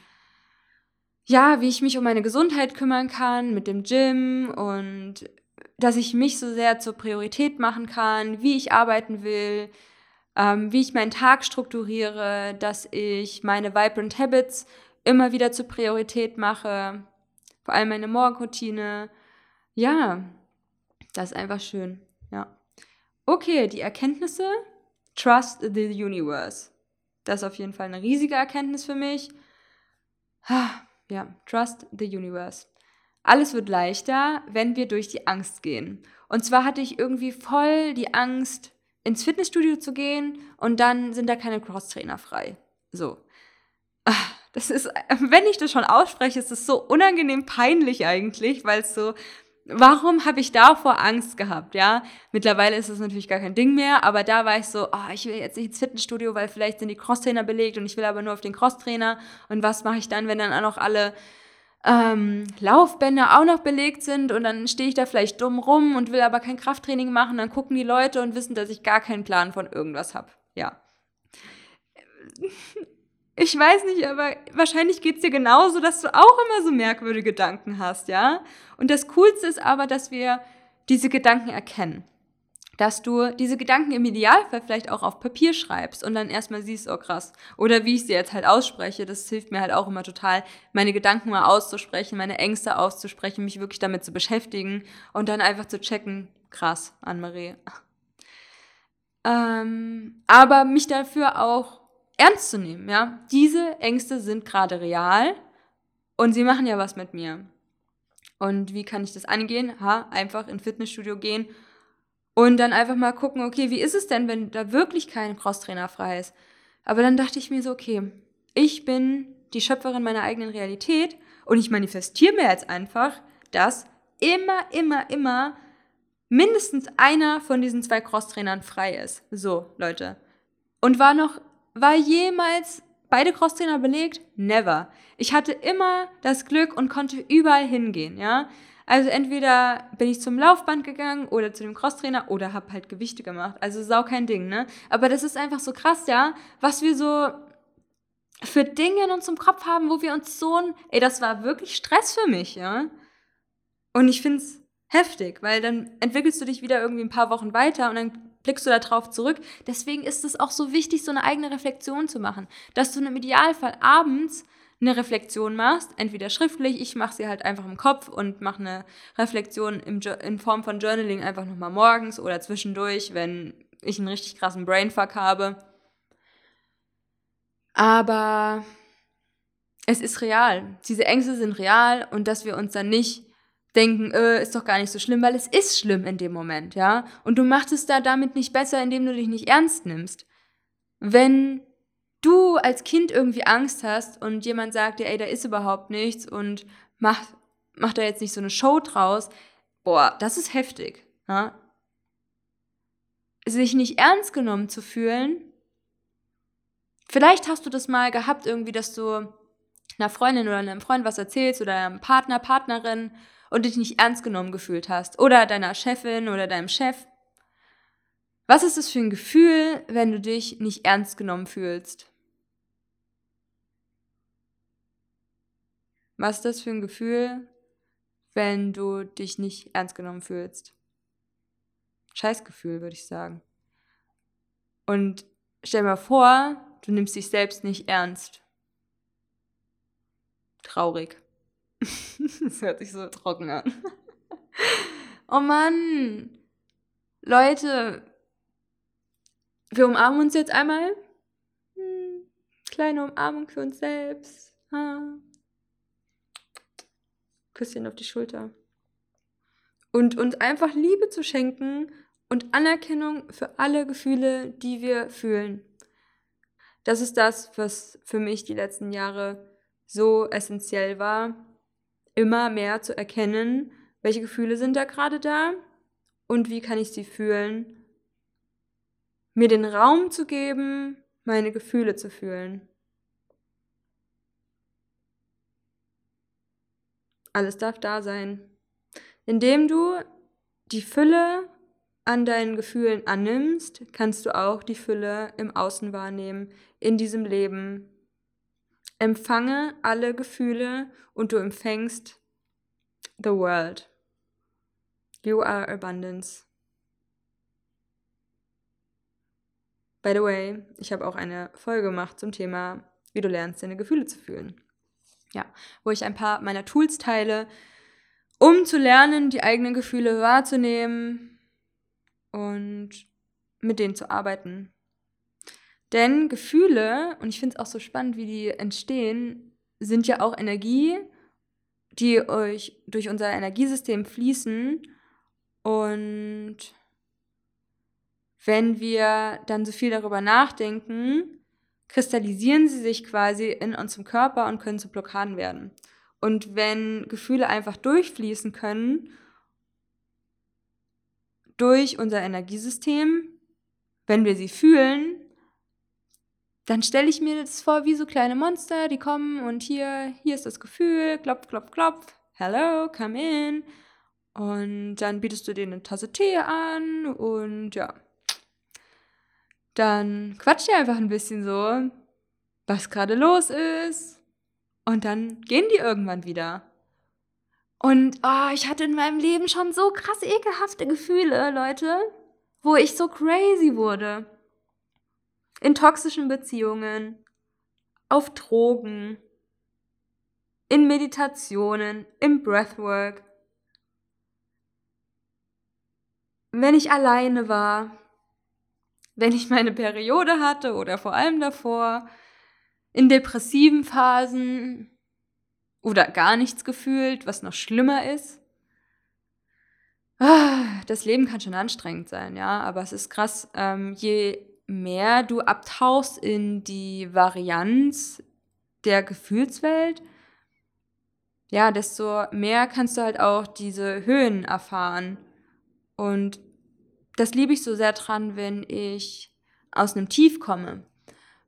ja, wie ich mich um meine Gesundheit kümmern kann mit dem Gym und dass ich mich so sehr zur Priorität machen kann, wie ich arbeiten will, ähm, wie ich meinen Tag strukturiere, dass ich meine Vibrant Habits immer wieder zur Priorität mache, vor allem meine Morgenroutine. Ja, das ist einfach schön. Ja. Okay, die Erkenntnisse. Trust the universe. Das ist auf jeden Fall eine riesige Erkenntnis für mich ja, Trust the Universe. alles wird leichter, wenn wir durch die Angst gehen. Und zwar hatte ich irgendwie voll die Angst, ins Fitnessstudio zu gehen und dann sind da keine Crosstrainer frei. So. Ah, das ist, wenn ich das schon ausspreche, ist es so unangenehm peinlich eigentlich, weil es so, warum habe ich davor Angst gehabt, ja? Mittlerweile ist es natürlich gar kein Ding mehr, aber da war ich so, oh, ich will jetzt nicht ins Fitnessstudio, weil vielleicht sind die Crosstrainer belegt und ich will aber nur auf den Crosstrainer und was mache ich dann, wenn dann auch noch alle ähm, Laufbänder auch noch belegt sind und dann stehe ich da vielleicht dumm rum und will aber kein Krafttraining machen, dann gucken die Leute und wissen, dass ich gar keinen Plan von irgendwas habe. Ja. Ich weiß nicht, aber wahrscheinlich geht es dir genauso, dass du auch immer so merkwürdige Gedanken hast, ja? Und das Coolste ist aber, dass wir diese Gedanken erkennen dass du diese Gedanken im Idealfall vielleicht auch auf Papier schreibst und dann erstmal siehst, oh krass. Oder wie ich sie jetzt halt ausspreche, das hilft mir halt auch immer total, meine Gedanken mal auszusprechen, meine Ängste auszusprechen, mich wirklich damit zu beschäftigen und dann einfach zu checken, krass, Anne-Marie. Ähm, aber mich dafür auch ernst zu nehmen, ja. Diese Ängste sind gerade real und sie machen ja was mit mir. Und wie kann ich das angehen? Ha, einfach in Fitnessstudio gehen und dann einfach mal gucken, okay, wie ist es denn, wenn da wirklich kein Crosstrainer frei ist? Aber dann dachte ich mir so, okay, ich bin die Schöpferin meiner eigenen Realität und ich manifestiere mir jetzt einfach, dass immer, immer, immer mindestens einer von diesen zwei Crosstrainern frei ist. So, Leute. Und war noch, war jemals beide Crosstrainer belegt? Never. Ich hatte immer das Glück und konnte überall hingehen, ja. Also entweder bin ich zum Laufband gegangen oder zu dem Crosstrainer oder habe halt Gewichte gemacht. Also sau kein Ding, ne? Aber das ist einfach so krass, ja, was wir so für Dinge in unserem Kopf haben, wo wir uns so ein, ey, das war wirklich Stress für mich, ja? Und ich find's heftig, weil dann entwickelst du dich wieder irgendwie ein paar Wochen weiter und dann blickst du da drauf zurück. Deswegen ist es auch so wichtig, so eine eigene Reflexion zu machen, dass du im Idealfall abends eine Reflexion machst, entweder schriftlich, ich mache sie halt einfach im Kopf und mache eine Reflexion in Form von Journaling einfach nochmal morgens oder zwischendurch, wenn ich einen richtig krassen Brainfuck habe. Aber es ist real. Diese Ängste sind real und dass wir uns dann nicht denken, äh, ist doch gar nicht so schlimm, weil es ist schlimm in dem Moment, ja. Und du machst es da damit nicht besser, indem du dich nicht ernst nimmst. Wenn du als Kind irgendwie Angst hast und jemand sagt dir, ey, da ist überhaupt nichts und mach, mach da jetzt nicht so eine Show draus, boah, das ist heftig. Ja? Sich nicht ernst genommen zu fühlen. Vielleicht hast du das mal gehabt, irgendwie, dass du einer Freundin oder einem Freund was erzählst oder einem Partner, Partnerin und dich nicht ernst genommen gefühlt hast. Oder deiner Chefin oder deinem Chef. Was ist das für ein Gefühl, wenn du dich nicht ernst genommen fühlst? Was ist das für ein Gefühl, wenn du dich nicht ernst genommen fühlst? Scheißgefühl, würde ich sagen. Und stell dir mal vor, du nimmst dich selbst nicht ernst. Traurig. das hört sich so trocken an. oh Mann! Leute, wir umarmen uns jetzt einmal. Hm, kleine Umarmung für uns selbst. Küsschen auf die Schulter. Und uns einfach Liebe zu schenken und Anerkennung für alle Gefühle, die wir fühlen. Das ist das, was für mich die letzten Jahre so essentiell war, immer mehr zu erkennen, welche Gefühle sind da gerade da und wie kann ich sie fühlen, mir den Raum zu geben, meine Gefühle zu fühlen. Alles darf da sein. Indem du die Fülle an deinen Gefühlen annimmst, kannst du auch die Fülle im Außen wahrnehmen, in diesem Leben. Empfange alle Gefühle und du empfängst the world. You are abundance. By the way, ich habe auch eine Folge gemacht zum Thema, wie du lernst, deine Gefühle zu fühlen ja, wo ich ein paar meiner Tools teile, um zu lernen, die eigenen Gefühle wahrzunehmen und mit denen zu arbeiten. Denn Gefühle, und ich finde es auch so spannend, wie die entstehen, sind ja auch Energie, die euch durch unser Energiesystem fließen und wenn wir dann so viel darüber nachdenken, kristallisieren sie sich quasi in unserem Körper und können zu Blockaden werden. Und wenn Gefühle einfach durchfließen können durch unser Energiesystem, wenn wir sie fühlen, dann stelle ich mir das vor wie so kleine Monster, die kommen und hier, hier ist das Gefühl, klopf, klopf, klopf, hello, come in. Und dann bietest du denen eine Tasse Tee an und ja. Dann quatscht ihr einfach ein bisschen so, was gerade los ist. Und dann gehen die irgendwann wieder. Und oh, ich hatte in meinem Leben schon so krass ekelhafte Gefühle, Leute, wo ich so crazy wurde in toxischen Beziehungen, auf Drogen, in Meditationen, im Breathwork, wenn ich alleine war, wenn ich meine Periode hatte oder vor allem davor, in depressiven Phasen oder gar nichts gefühlt, was noch schlimmer ist. Ah, das Leben kann schon anstrengend sein, ja, aber es ist krass, ähm, je mehr du abtauchst in die Varianz der Gefühlswelt, ja, desto mehr kannst du halt auch diese Höhen erfahren. Und das liebe ich so sehr dran, wenn ich aus einem Tief komme,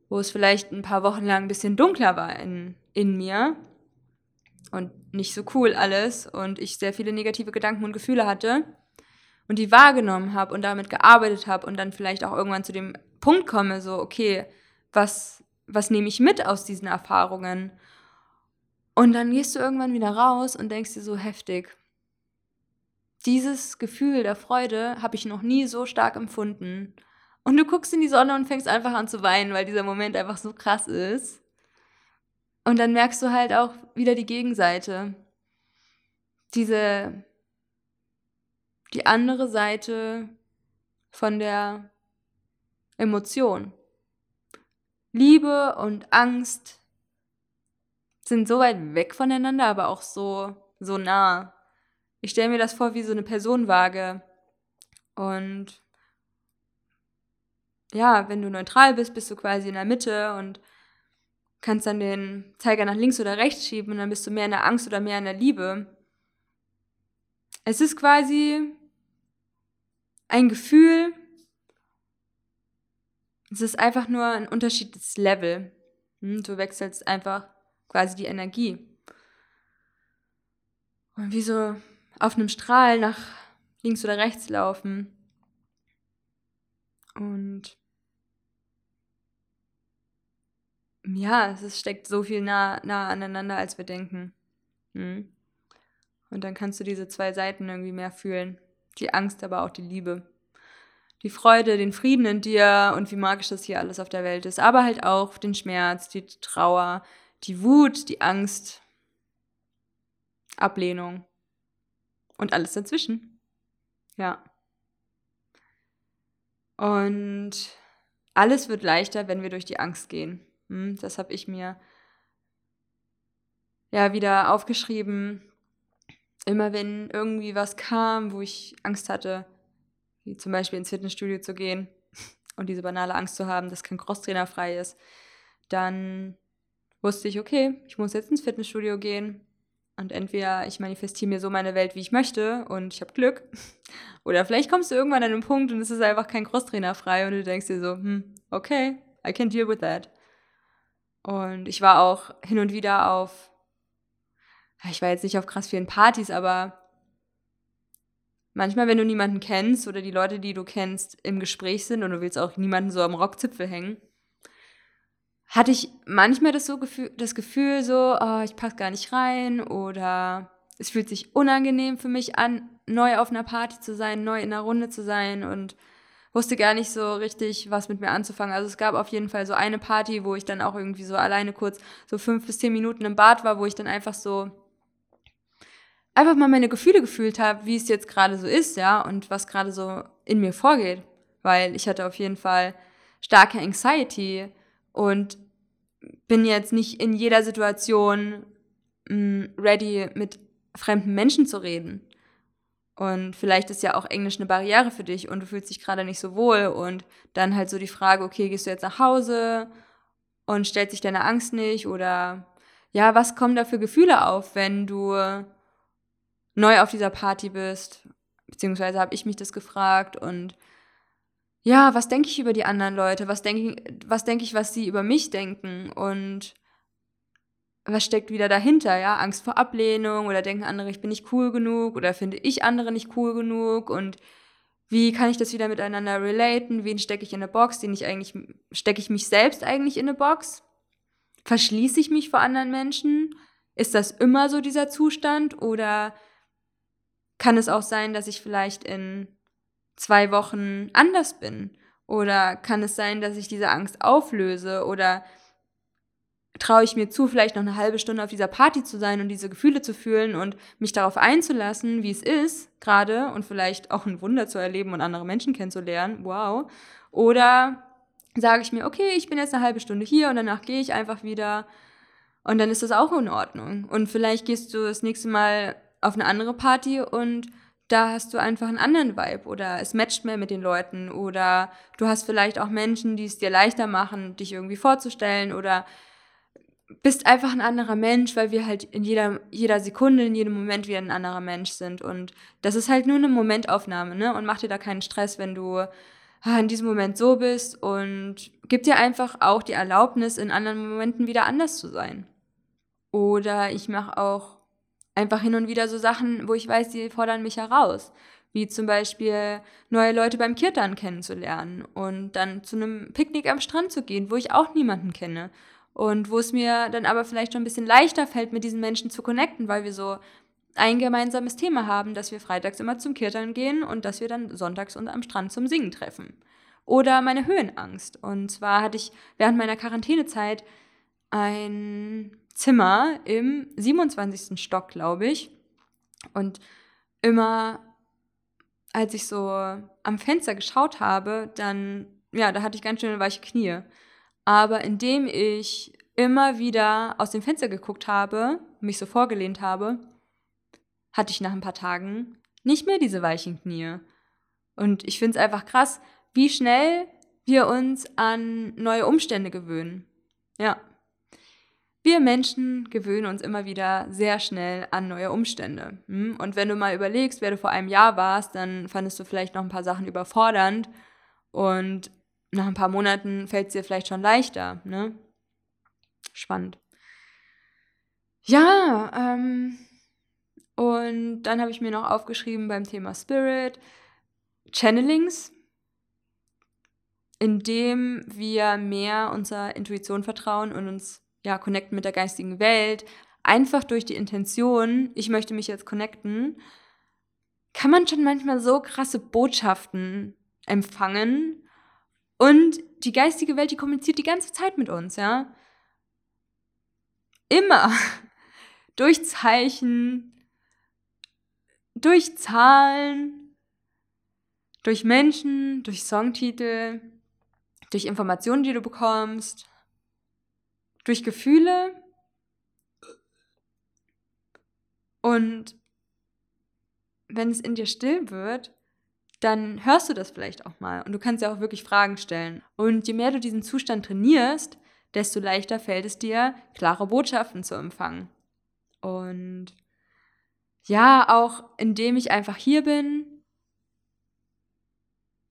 wo es vielleicht ein paar Wochen lang ein bisschen dunkler war in, in mir und nicht so cool alles und ich sehr viele negative Gedanken und Gefühle hatte und die wahrgenommen habe und damit gearbeitet habe und dann vielleicht auch irgendwann zu dem Punkt komme, so, okay, was, was nehme ich mit aus diesen Erfahrungen? Und dann gehst du irgendwann wieder raus und denkst dir so heftig. Dieses Gefühl der Freude habe ich noch nie so stark empfunden. Und du guckst in die Sonne und fängst einfach an zu weinen, weil dieser Moment einfach so krass ist. Und dann merkst du halt auch wieder die Gegenseite. Diese, die andere Seite von der Emotion. Liebe und Angst sind so weit weg voneinander, aber auch so, so nah. Ich stelle mir das vor wie so eine Personenwaage. Und ja, wenn du neutral bist, bist du quasi in der Mitte und kannst dann den Zeiger nach links oder rechts schieben und dann bist du mehr in der Angst oder mehr in der Liebe. Es ist quasi ein Gefühl, es ist einfach nur ein unterschiedliches Level. Hm, du wechselst einfach quasi die Energie. Und wie so auf einem Strahl nach links oder rechts laufen. Und ja, es steckt so viel nah, nah aneinander, als wir denken. Hm. Und dann kannst du diese zwei Seiten irgendwie mehr fühlen. Die Angst, aber auch die Liebe die Freude, den Frieden in dir und wie magisch das hier alles auf der Welt ist, aber halt auch den Schmerz, die Trauer, die Wut, die Angst, Ablehnung und alles dazwischen. Ja. Und alles wird leichter, wenn wir durch die Angst gehen. Hm, das habe ich mir ja wieder aufgeschrieben. Immer wenn irgendwie was kam, wo ich Angst hatte, wie zum Beispiel ins Fitnessstudio zu gehen und diese banale Angst zu haben, dass kein Crosstrainer frei ist, dann wusste ich, okay, ich muss jetzt ins Fitnessstudio gehen und entweder ich manifestiere mir so meine Welt, wie ich möchte und ich habe Glück oder vielleicht kommst du irgendwann an einen Punkt und es ist einfach kein Crosstrainer frei und du denkst dir so, hm, okay, I can deal with that. Und ich war auch hin und wieder auf, ich war jetzt nicht auf krass vielen Partys, aber manchmal, wenn du niemanden kennst oder die Leute, die du kennst, im Gespräch sind und du willst auch niemanden so am Rockzipfel hängen, hatte ich manchmal das, so Gefühl, das Gefühl so, oh, ich passe gar nicht rein oder es fühlt sich unangenehm für mich an, neu auf einer Party zu sein, neu in einer Runde zu sein und wusste gar nicht so richtig, was mit mir anzufangen. Also es gab auf jeden Fall so eine Party, wo ich dann auch irgendwie so alleine kurz so fünf bis zehn Minuten im Bad war, wo ich dann einfach so einfach mal meine Gefühle gefühlt habe, wie es jetzt gerade so ist, ja, und was gerade so in mir vorgeht. Weil ich hatte auf jeden Fall starke Anxiety und bin jetzt nicht in jeder Situation mh, mm, ready, mit fremden Menschen zu reden. Und vielleicht ist ja auch Englisch eine Barriere für dich und du fühlst dich gerade nicht so wohl. Und dann halt so die Frage, okay, gehst du jetzt nach Hause und stellt sich deine Angst nicht? Oder ja, was kommen da für Gefühle auf, wenn du neu auf dieser Party bist? Beziehungsweise habe ich mich das gefragt und ja, was denke ich über die anderen Leute? Was denke was denk ich, was sie über mich denken? Und was steckt wieder dahinter, ja? Angst vor Ablehnung oder denken andere, ich bin nicht cool genug oder finde ich andere nicht cool genug und wie kann ich das wieder miteinander relaten? Wen stecke ich in eine Box? Den ich eigentlich, stecke ich mich selbst eigentlich in eine Box? Verschließe ich mich vor anderen Menschen? Ist das immer so dieser Zustand oder kann es auch sein, dass ich vielleicht in zwei Wochen anders bin? Oder kann es sein, dass ich diese Angst auflöse? Oder traue ich mir zu, vielleicht noch eine halbe Stunde auf dieser Party zu sein und diese Gefühle zu fühlen und mich darauf einzulassen, wie es ist, gerade und vielleicht auch ein Wunder zu erleben und andere Menschen kennenzulernen. Wow. Oder sage ich mir, okay, ich bin jetzt eine halbe Stunde hier und danach gehe ich einfach wieder und dann ist das auch in Ordnung. Und vielleicht gehst du das nächste Mal auf eine andere Party und da hast du einfach einen anderen Vibe oder es matcht mehr mit den Leuten oder du hast vielleicht auch Menschen, die es dir leichter machen, dich irgendwie vorzustellen oder bist einfach ein anderer Mensch, weil wir halt in jeder, jeder Sekunde, in jedem Moment wieder ein anderer Mensch sind. Und das ist halt nur eine Momentaufnahme, ne? Und mach dir da keinen Stress, wenn du ah, in diesem Moment so bist und gib dir einfach auch die Erlaubnis, in anderen Momenten wieder anders zu sein. Oder ich mache auch einfach hin und wieder so Sachen, wo ich weiß, die fordern mich heraus. Wie zum Beispiel neue Leute beim Kirtan kennenzulernen und dann zu einem Picknick am Strand zu gehen, wo ich auch niemanden kenne und wo es mir dann aber vielleicht schon ein bisschen leichter fällt, mit diesen Menschen zu connecten, weil wir so ein gemeinsames Thema haben, dass wir freitags immer zum Kirtern gehen und dass wir dann sonntags und am Strand zum Singen treffen. Oder meine Höhenangst. Und zwar hatte ich während meiner Quarantänezeit ein Zimmer im 27. Stock, glaube ich. Und immer, als ich so am Fenster geschaut habe, dann, ja, da hatte ich ganz schön weiche Knie. Aber indem ich immer wieder aus dem Fenster geguckt habe, mich so vorgelehnt habe, hatte ich nach ein paar Tagen nicht mehr diese weichen Knie. Und ich finde es einfach krass, wie schnell wir uns an neue Umstände gewöhnen. Ja. Wir Menschen gewöhnen uns immer wieder sehr schnell an neue Umstände. Hm? Und wenn du mal überlegst, wer du vor einem Jahr warst, dann fandest du vielleicht noch ein paar Sachen überfordernd. Und nach ein paar Monaten fällt es dir vielleicht schon leichter, ne? Spannend. Ja, ähm, und dann habe ich mir noch aufgeschrieben beim Thema Spirit, Channelings, indem wir mehr unserer Intuition vertrauen und uns ja connecten mit der geistigen Welt, einfach durch die Intention, ich möchte mich jetzt connecten, kann man schon manchmal so krasse Botschaften empfangen und die geistige Welt, die kommuniziert die ganze Zeit mit uns, ja. Immer. durch Zeichen, durch Zahlen, durch Menschen, durch Songtitel, durch Informationen, die du bekommst, durch Gefühle. Und wenn es in dir still wird, dann hörst du das vielleicht auch mal und du kannst ja auch wirklich Fragen stellen. Und je mehr du diesen Zustand trainierst, desto leichter fällt es dir, klare Botschaften zu empfangen. Und ja, auch indem ich einfach hier bin,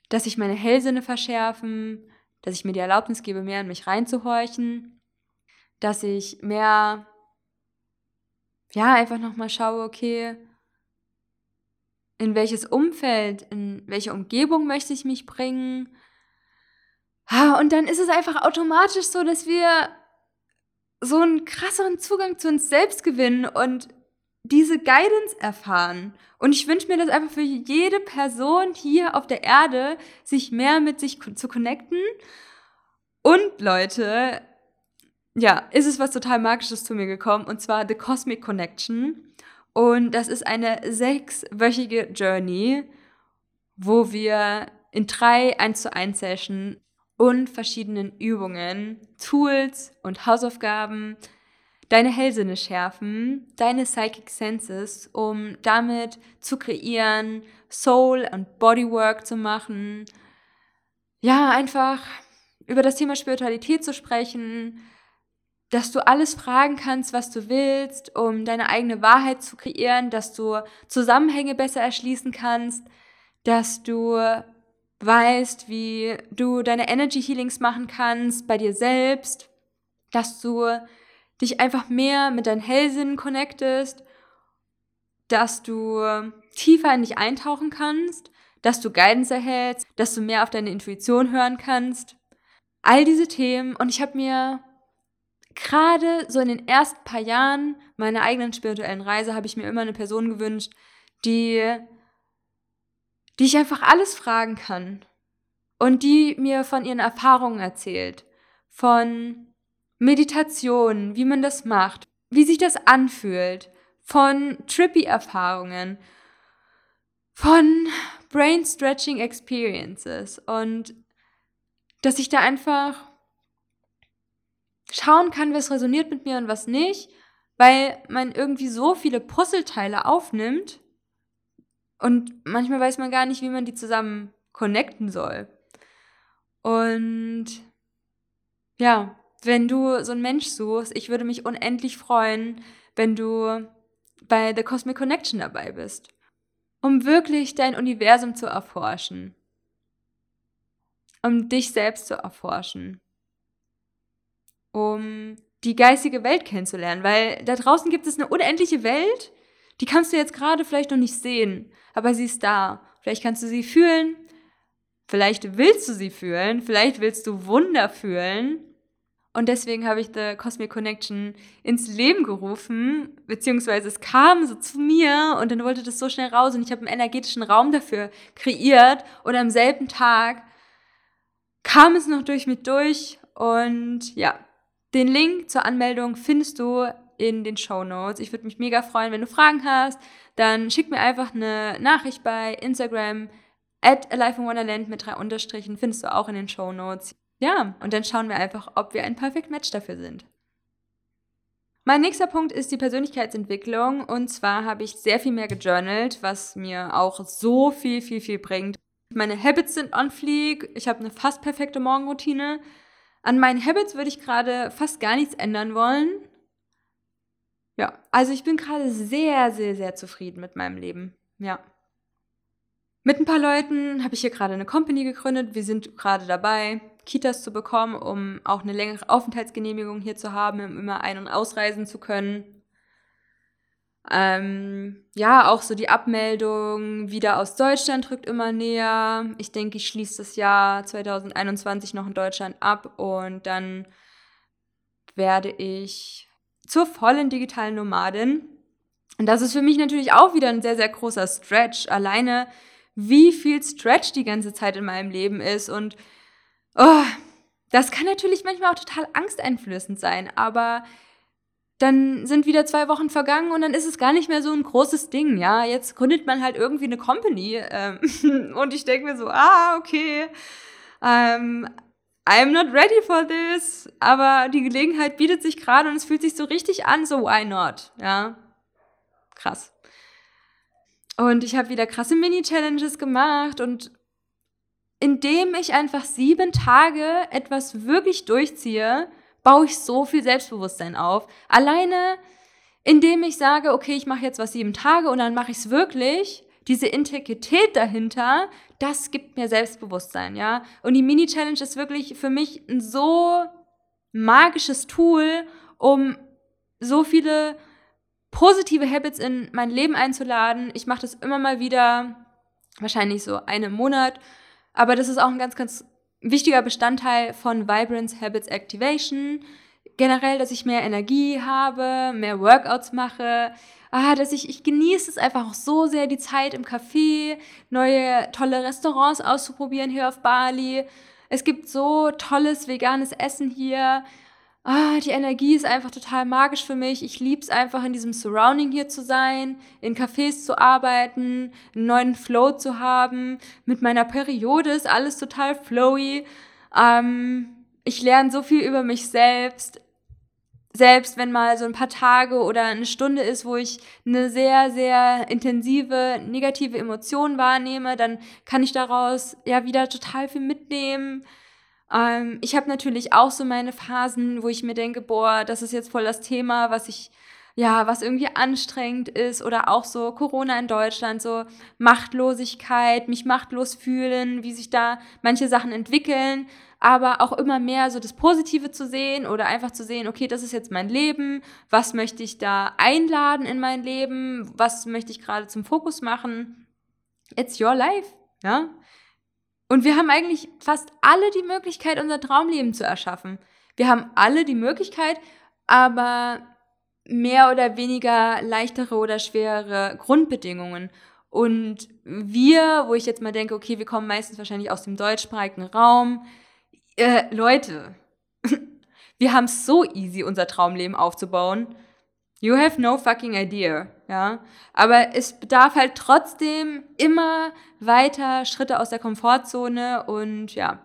dass ich meine Hellsinne verschärfen, dass ich mir die Erlaubnis gebe, mehr in mich reinzuhorchen, dass ich mehr, ja, einfach nochmal schaue, okay, in welches Umfeld, in welche Umgebung möchte ich mich bringen. Und dann ist es einfach automatisch so, dass wir so einen krasseren Zugang zu uns selbst gewinnen und diese Guidance erfahren. Und ich wünsche mir das einfach für jede Person hier auf der Erde, sich mehr mit sich zu connecten. Und Leute, ja, ist es was total Magisches zu mir gekommen, und zwar The Cosmic Connection. Und das ist eine sechswöchige Journey, wo wir in drei 1 zu 1 Session und verschiedenen Übungen, Tools und Hausaufgaben deine Hellsinne schärfen, deine Psychic Senses, um damit zu kreieren, Soul und Bodywork zu machen. Ja, einfach über das Thema Spiritualität zu sprechen, dass du alles fragen kannst, was du willst, um deine eigene Wahrheit zu kreieren, dass du Zusammenhänge besser erschließen kannst, dass du weißt, wie du deine Energy Healings machen kannst bei dir selbst, dass du dich einfach mehr mit deinen Hellsinnen connectest, dass du tiefer in dich eintauchen kannst, dass du Guidance erhältst, dass du mehr auf deine Intuition hören kannst. All diese Themen und ich habe mir gerade so in den ersten paar Jahren meiner eigenen spirituellen Reise habe ich mir immer eine Person gewünscht, die die ich einfach alles fragen kann und die mir von ihren Erfahrungen erzählt, von Meditation, wie man das macht, wie sich das anfühlt, von Trippy-Erfahrungen, von Brain-Stretching Experiences und dass ich da einfach schauen kann, was resoniert mit mir und was nicht, weil man irgendwie so viele Puzzleteile aufnimmt und manchmal weiß man gar nicht, wie man die zusammen connecten soll. Und ja, wenn du so einen Mensch suchst, ich würde mich unendlich freuen, wenn du bei The Cosmic Connection dabei bist, um wirklich dein Universum zu erforschen, um dich selbst zu erforschen, um die geistige Welt kennenzulernen, weil da draußen gibt es eine unendliche Welt, die kannst du jetzt gerade vielleicht noch nicht sehen, aber sie ist da. Vielleicht kannst du sie fühlen, vielleicht willst du sie fühlen, vielleicht willst du Wunder fühlen und deswegen habe ich The Cosmic Connection ins Leben gerufen, beziehungsweise es kam so zu mir und dann wollte das so schnell raus und ich habe einen energetischen Raum dafür kreiert und am selben Tag kam es noch durch mit durch und ja, den Link zur Anmeldung findest du in den Show Notes. Ich würde mich mega freuen, wenn du Fragen hast, dann schick mir einfach eine Nachricht bei Instagram at Alive in Wonderland mit drei Unterstrichen, findest du auch in den Show Notes. Ja, und dann schauen wir einfach, ob wir ein Perfect Match dafür sind. Mein nächster Punkt ist die Persönlichkeitsentwicklung. Und zwar habe ich sehr viel mehr gejournalt, was mir auch so viel, viel, viel bringt. Meine Habits sind on fleek. Ich habe eine fast perfekte Morgenroutine. An meinen Habits würde ich gerade fast gar nichts ändern wollen. Ja, also ich bin gerade sehr, sehr, sehr zufrieden mit meinem Leben. Ja. Mit ein paar Leuten habe ich hier gerade eine Company gegründet. Wir sind gerade dabei, Kitas zu bekommen, um auch eine längere Aufenthaltsgenehmigung hier zu haben, um immer ein- und ausreisen zu können. Ähm, ja, auch so die Abmeldung wieder aus Deutschland rückt immer näher. Ich denke, ich schließe das Jahr 2021 noch in Deutschland ab und dann werde ich zur vollen digitalen Nomadin. Und das ist für mich natürlich auch wieder ein sehr, sehr großer Stretch. Alleine, wie viel Stretch die ganze Zeit in meinem Leben ist und Oh, das kann natürlich manchmal auch total angsteinflößend sein, aber dann sind wieder zwei Wochen vergangen und dann ist es gar nicht mehr so ein großes Ding, ja. Jetzt gründet man halt irgendwie eine Company ähm, und ich denke mir so, ah, okay, ähm, I'm not ready for this, aber die Gelegenheit bietet sich gerade und es fühlt sich so richtig an, so why not, ja. Krass. Und ich habe wieder krasse Mini-Challenges gemacht und indem ich einfach sieben Tage etwas wirklich durchziehe, baue ich so viel Selbstbewusstsein auf. Alleine, indem ich sage, okay, ich mache jetzt was sieben Tage und dann mache ich es wirklich, diese Integrität dahinter, das gibt mir Selbstbewusstsein, ja. Und die Mini-Challenge ist wirklich für mich ein so magisches Tool, um so viele positive Habits in mein Leben einzuladen. Ich mache das immer mal wieder, wahrscheinlich so einen Monat aber das ist auch ein ganz, ganz wichtiger Bestandteil von Vibrance Habits Activation. Generell, dass ich mehr Energie habe, mehr Workouts mache, ah, dass ich, ich genieße es einfach auch so sehr, die Zeit im Café, neue tolle Restaurants auszuprobieren hier auf Bali. Es gibt so tolles veganes Essen hier ah, die Energie ist einfach total magisch für mich. Ich liebe es einfach, in diesem Surrounding hier zu sein, in Cafés zu arbeiten, einen neuen Flow zu haben. Mit meiner Periode ist alles total flowy. Ähm, ich lerne so viel über mich selbst. selbst wenn mal so ein paar Tage oder eine Stunde ist, wo ich eine sehr, sehr intensive negative Emotion wahrnehme, dann kann ich daraus ja wieder total viel mitnehmen. Ähm, ich habe natürlich auch so meine Phasen, wo ich mir denke, boah, das ist jetzt voll das Thema, was ich ja, was irgendwie anstrengend ist oder auch so Corona in Deutschland, so Machtlosigkeit, mich machtlos fühlen, wie sich da manche Sachen entwickeln, aber auch immer mehr so das Positive zu sehen oder einfach zu sehen, okay, das ist jetzt mein Leben, was möchte ich da einladen in mein Leben, was möchte ich gerade zum Fokus machen. It's your life, ja. Und wir haben eigentlich fast alle die Möglichkeit, unser Traumleben zu erschaffen. Wir haben alle die Möglichkeit, aber mehr oder weniger leichtere oder schwere Grundbedingungen. Und wir, wo ich jetzt mal denke, okay, wir kommen meistens wahrscheinlich aus dem deutschsprachigen Raum, äh, Leute, wir haben es so easy, unser Traumleben aufzubauen. You have no fucking idea, ja. Aber es bedarf halt trotzdem immer weiter Schritte aus der Komfortzone und ja,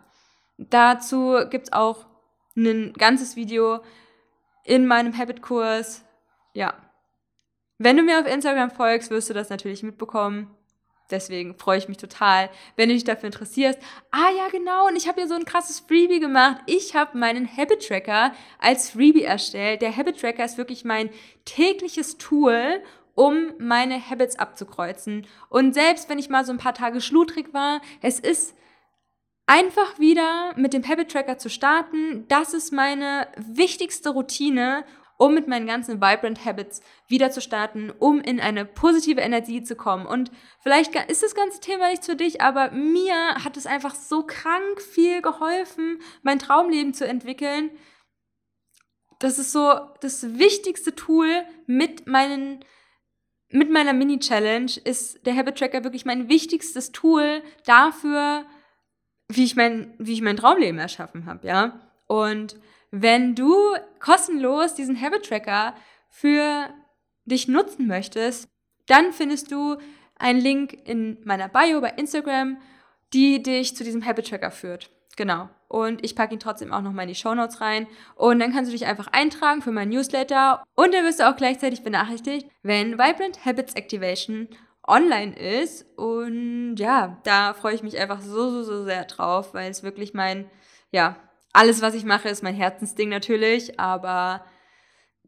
dazu gibt's auch ein ganzes Video in meinem Habit-Kurs, ja. Wenn du mir auf Instagram folgst, wirst du das natürlich mitbekommen. Deswegen freue ich mich total, wenn du dich dafür interessierst. Ah ja, genau, und ich habe ja so ein krasses Freebie gemacht. Ich habe meinen Habit Tracker als Freebie erstellt. Der Habit Tracker ist wirklich mein tägliches Tool, um meine Habits abzukreuzen. Und selbst wenn ich mal so ein paar Tage schludrig war, es ist einfach wieder mit dem Habit Tracker zu starten. Das ist meine wichtigste Routine, um mit meinen ganzen Vibrant Habits wieder zu starten, um in eine positive Energie zu kommen. Und vielleicht ist das ganze Thema nicht für dich, aber mir hat es einfach so krank viel geholfen, mein Traumleben zu entwickeln. Das ist so das wichtigste Tool mit meinen mit meiner Mini-Challenge ist der Habit Tracker wirklich mein wichtigstes Tool dafür, wie ich mein, wie ich mein Traumleben erschaffen habe, ja. Und wenn du kostenlos diesen Habit Tracker für dich nutzen möchtest, dann findest du einen Link in meiner Bio bei Instagram, die dich zu diesem Habit Tracker führt. Genau. Und ich packe ihn trotzdem auch nochmal in die Show Notes rein. Und dann kannst du dich einfach eintragen für mein Newsletter. Und dann wirst du auch gleichzeitig benachrichtigt, wenn Vibrant Habits Activation online ist. Und ja, da freue ich mich einfach so, so, so sehr drauf, weil es wirklich mein, ja, alles, was ich mache, ist mein Herzensding natürlich, aber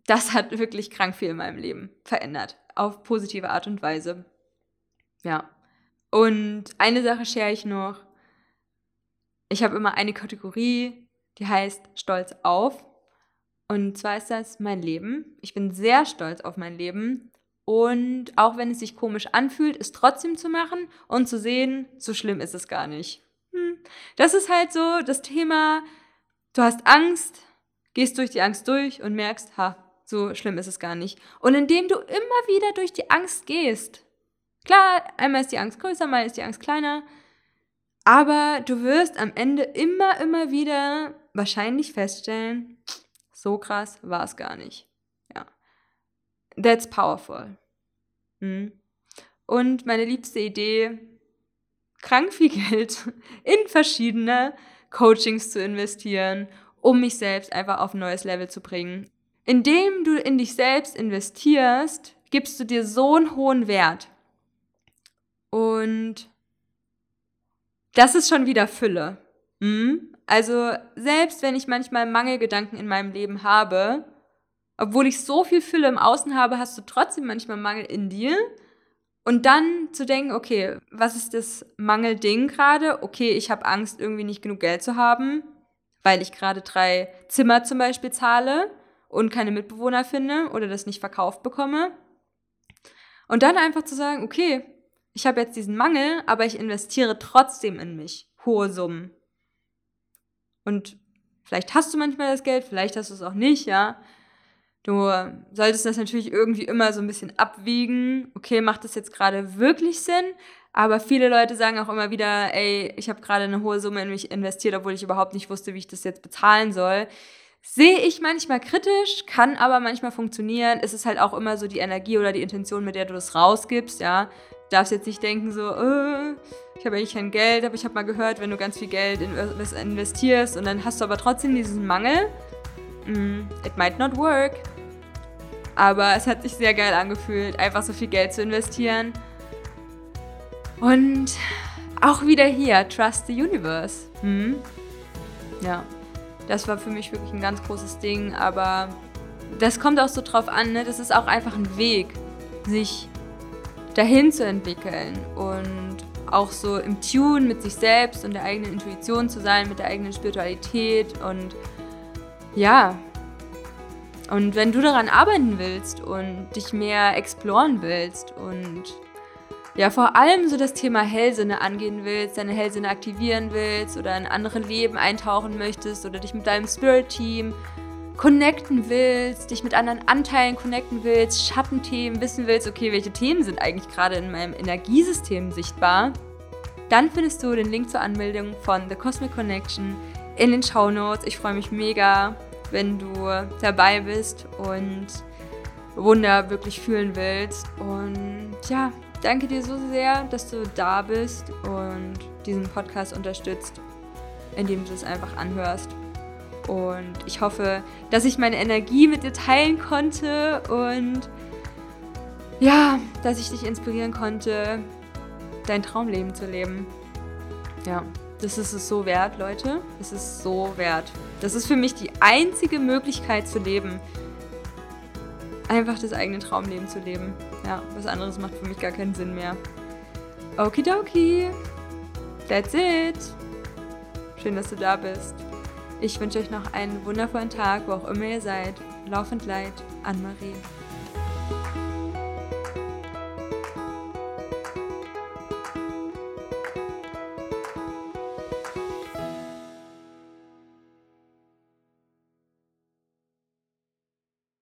das hat wirklich krank viel in meinem Leben verändert. Auf positive Art und Weise. Ja. Und eine Sache share ich noch. Ich habe immer eine Kategorie, die heißt Stolz auf. Und zwar ist das mein Leben. Ich bin sehr stolz auf mein Leben. Und auch wenn es sich komisch anfühlt, es trotzdem zu machen und zu sehen, so schlimm ist es gar nicht. Hm. Das ist halt so das Thema, Du hast Angst, gehst durch die Angst durch und merkst, ha, so schlimm ist es gar nicht. Und indem du immer wieder durch die Angst gehst, klar, einmal ist die Angst größer, mal ist die Angst kleiner, aber du wirst am Ende immer, immer wieder wahrscheinlich feststellen, so krass war es gar nicht. Ja. That's powerful. Hm. Und meine liebste Idee, krank viel Geld in verschiedene Coachings zu investieren, um mich selbst einfach auf ein neues Level zu bringen. Indem du in dich selbst investierst, gibst du dir so einen hohen Wert. Und das ist schon wieder Fülle. Hm? Also selbst wenn ich manchmal Mangelgedanken in meinem Leben habe, obwohl ich so viel Fülle im Außen habe, hast du trotzdem manchmal Mangel in dir. Und dann zu denken, okay, was ist das Mangelding gerade? Okay, ich habe Angst, irgendwie nicht genug Geld zu haben, weil ich gerade drei Zimmer zum Beispiel zahle und keine Mitbewohner finde oder das nicht verkauft bekomme. Und dann einfach zu sagen, okay, ich habe jetzt diesen Mangel, aber ich investiere trotzdem in mich hohe Summen. Und vielleicht hast du manchmal das Geld, vielleicht hast du es auch nicht, ja. Du solltest das natürlich irgendwie immer so ein bisschen abwiegen. Okay, macht das jetzt gerade wirklich Sinn? Aber viele Leute sagen auch immer wieder, ey, ich habe gerade eine hohe Summe in mich investiert, obwohl ich überhaupt nicht wusste, wie ich das jetzt bezahlen soll. Sehe ich manchmal kritisch, kann aber manchmal funktionieren. Es ist halt auch immer so die Energie oder die Intention, mit der du das rausgibst, ja. Darfst jetzt nicht denken so, äh, ich habe eigentlich kein Geld, aber ich habe mal gehört, wenn du ganz viel Geld investierst und dann hast du aber trotzdem diesen Mangel, mm, it might not work. Aber es hat sich sehr geil angefühlt, einfach so viel Geld zu investieren. Und auch wieder hier, Trust the Universe. Hm? Ja, das war für mich wirklich ein ganz großes Ding, aber das kommt auch so drauf an, ne? das ist auch einfach ein Weg, sich dahin zu entwickeln und auch so im Tune mit sich selbst und der eigenen Intuition zu sein, mit der eigenen Spiritualität und ja. Und wenn du daran arbeiten willst und dich mehr exploren willst und ja, vor allem so das Thema Hellsinne angehen willst, deine Hellsinne aktivieren willst oder in andere Leben eintauchen möchtest oder dich mit deinem Spirit-Team connecten willst, dich mit anderen Anteilen connecten willst, Schattenthemen wissen willst, okay, welche Themen sind eigentlich gerade in meinem Energiesystem sichtbar, dann findest du den Link zur Anmeldung von The Cosmic Connection in den Show Notes. Ich freue mich mega, wenn du dabei bist und Wunder wirklich fühlen willst. Und ja, danke dir so sehr, dass du da bist und diesen Podcast unterstützt, indem du es einfach anhörst. Und ich hoffe, dass ich meine Energie mit dir teilen konnte und ja, dass ich dich inspirieren konnte, dein Traumleben zu leben. Ja, das ist es so wert, Leute. Es ist so wert. Das ist für mich die einzige Möglichkeit zu leben. Einfach das eigene Traumleben zu leben. Ja, was anderes macht für mich gar keinen Sinn mehr. Okidoki. That's it. Schön, dass du da bist. Ich wünsche euch noch einen wundervollen Tag, wo auch immer ihr seid. Laufend Leid, Anne-Marie.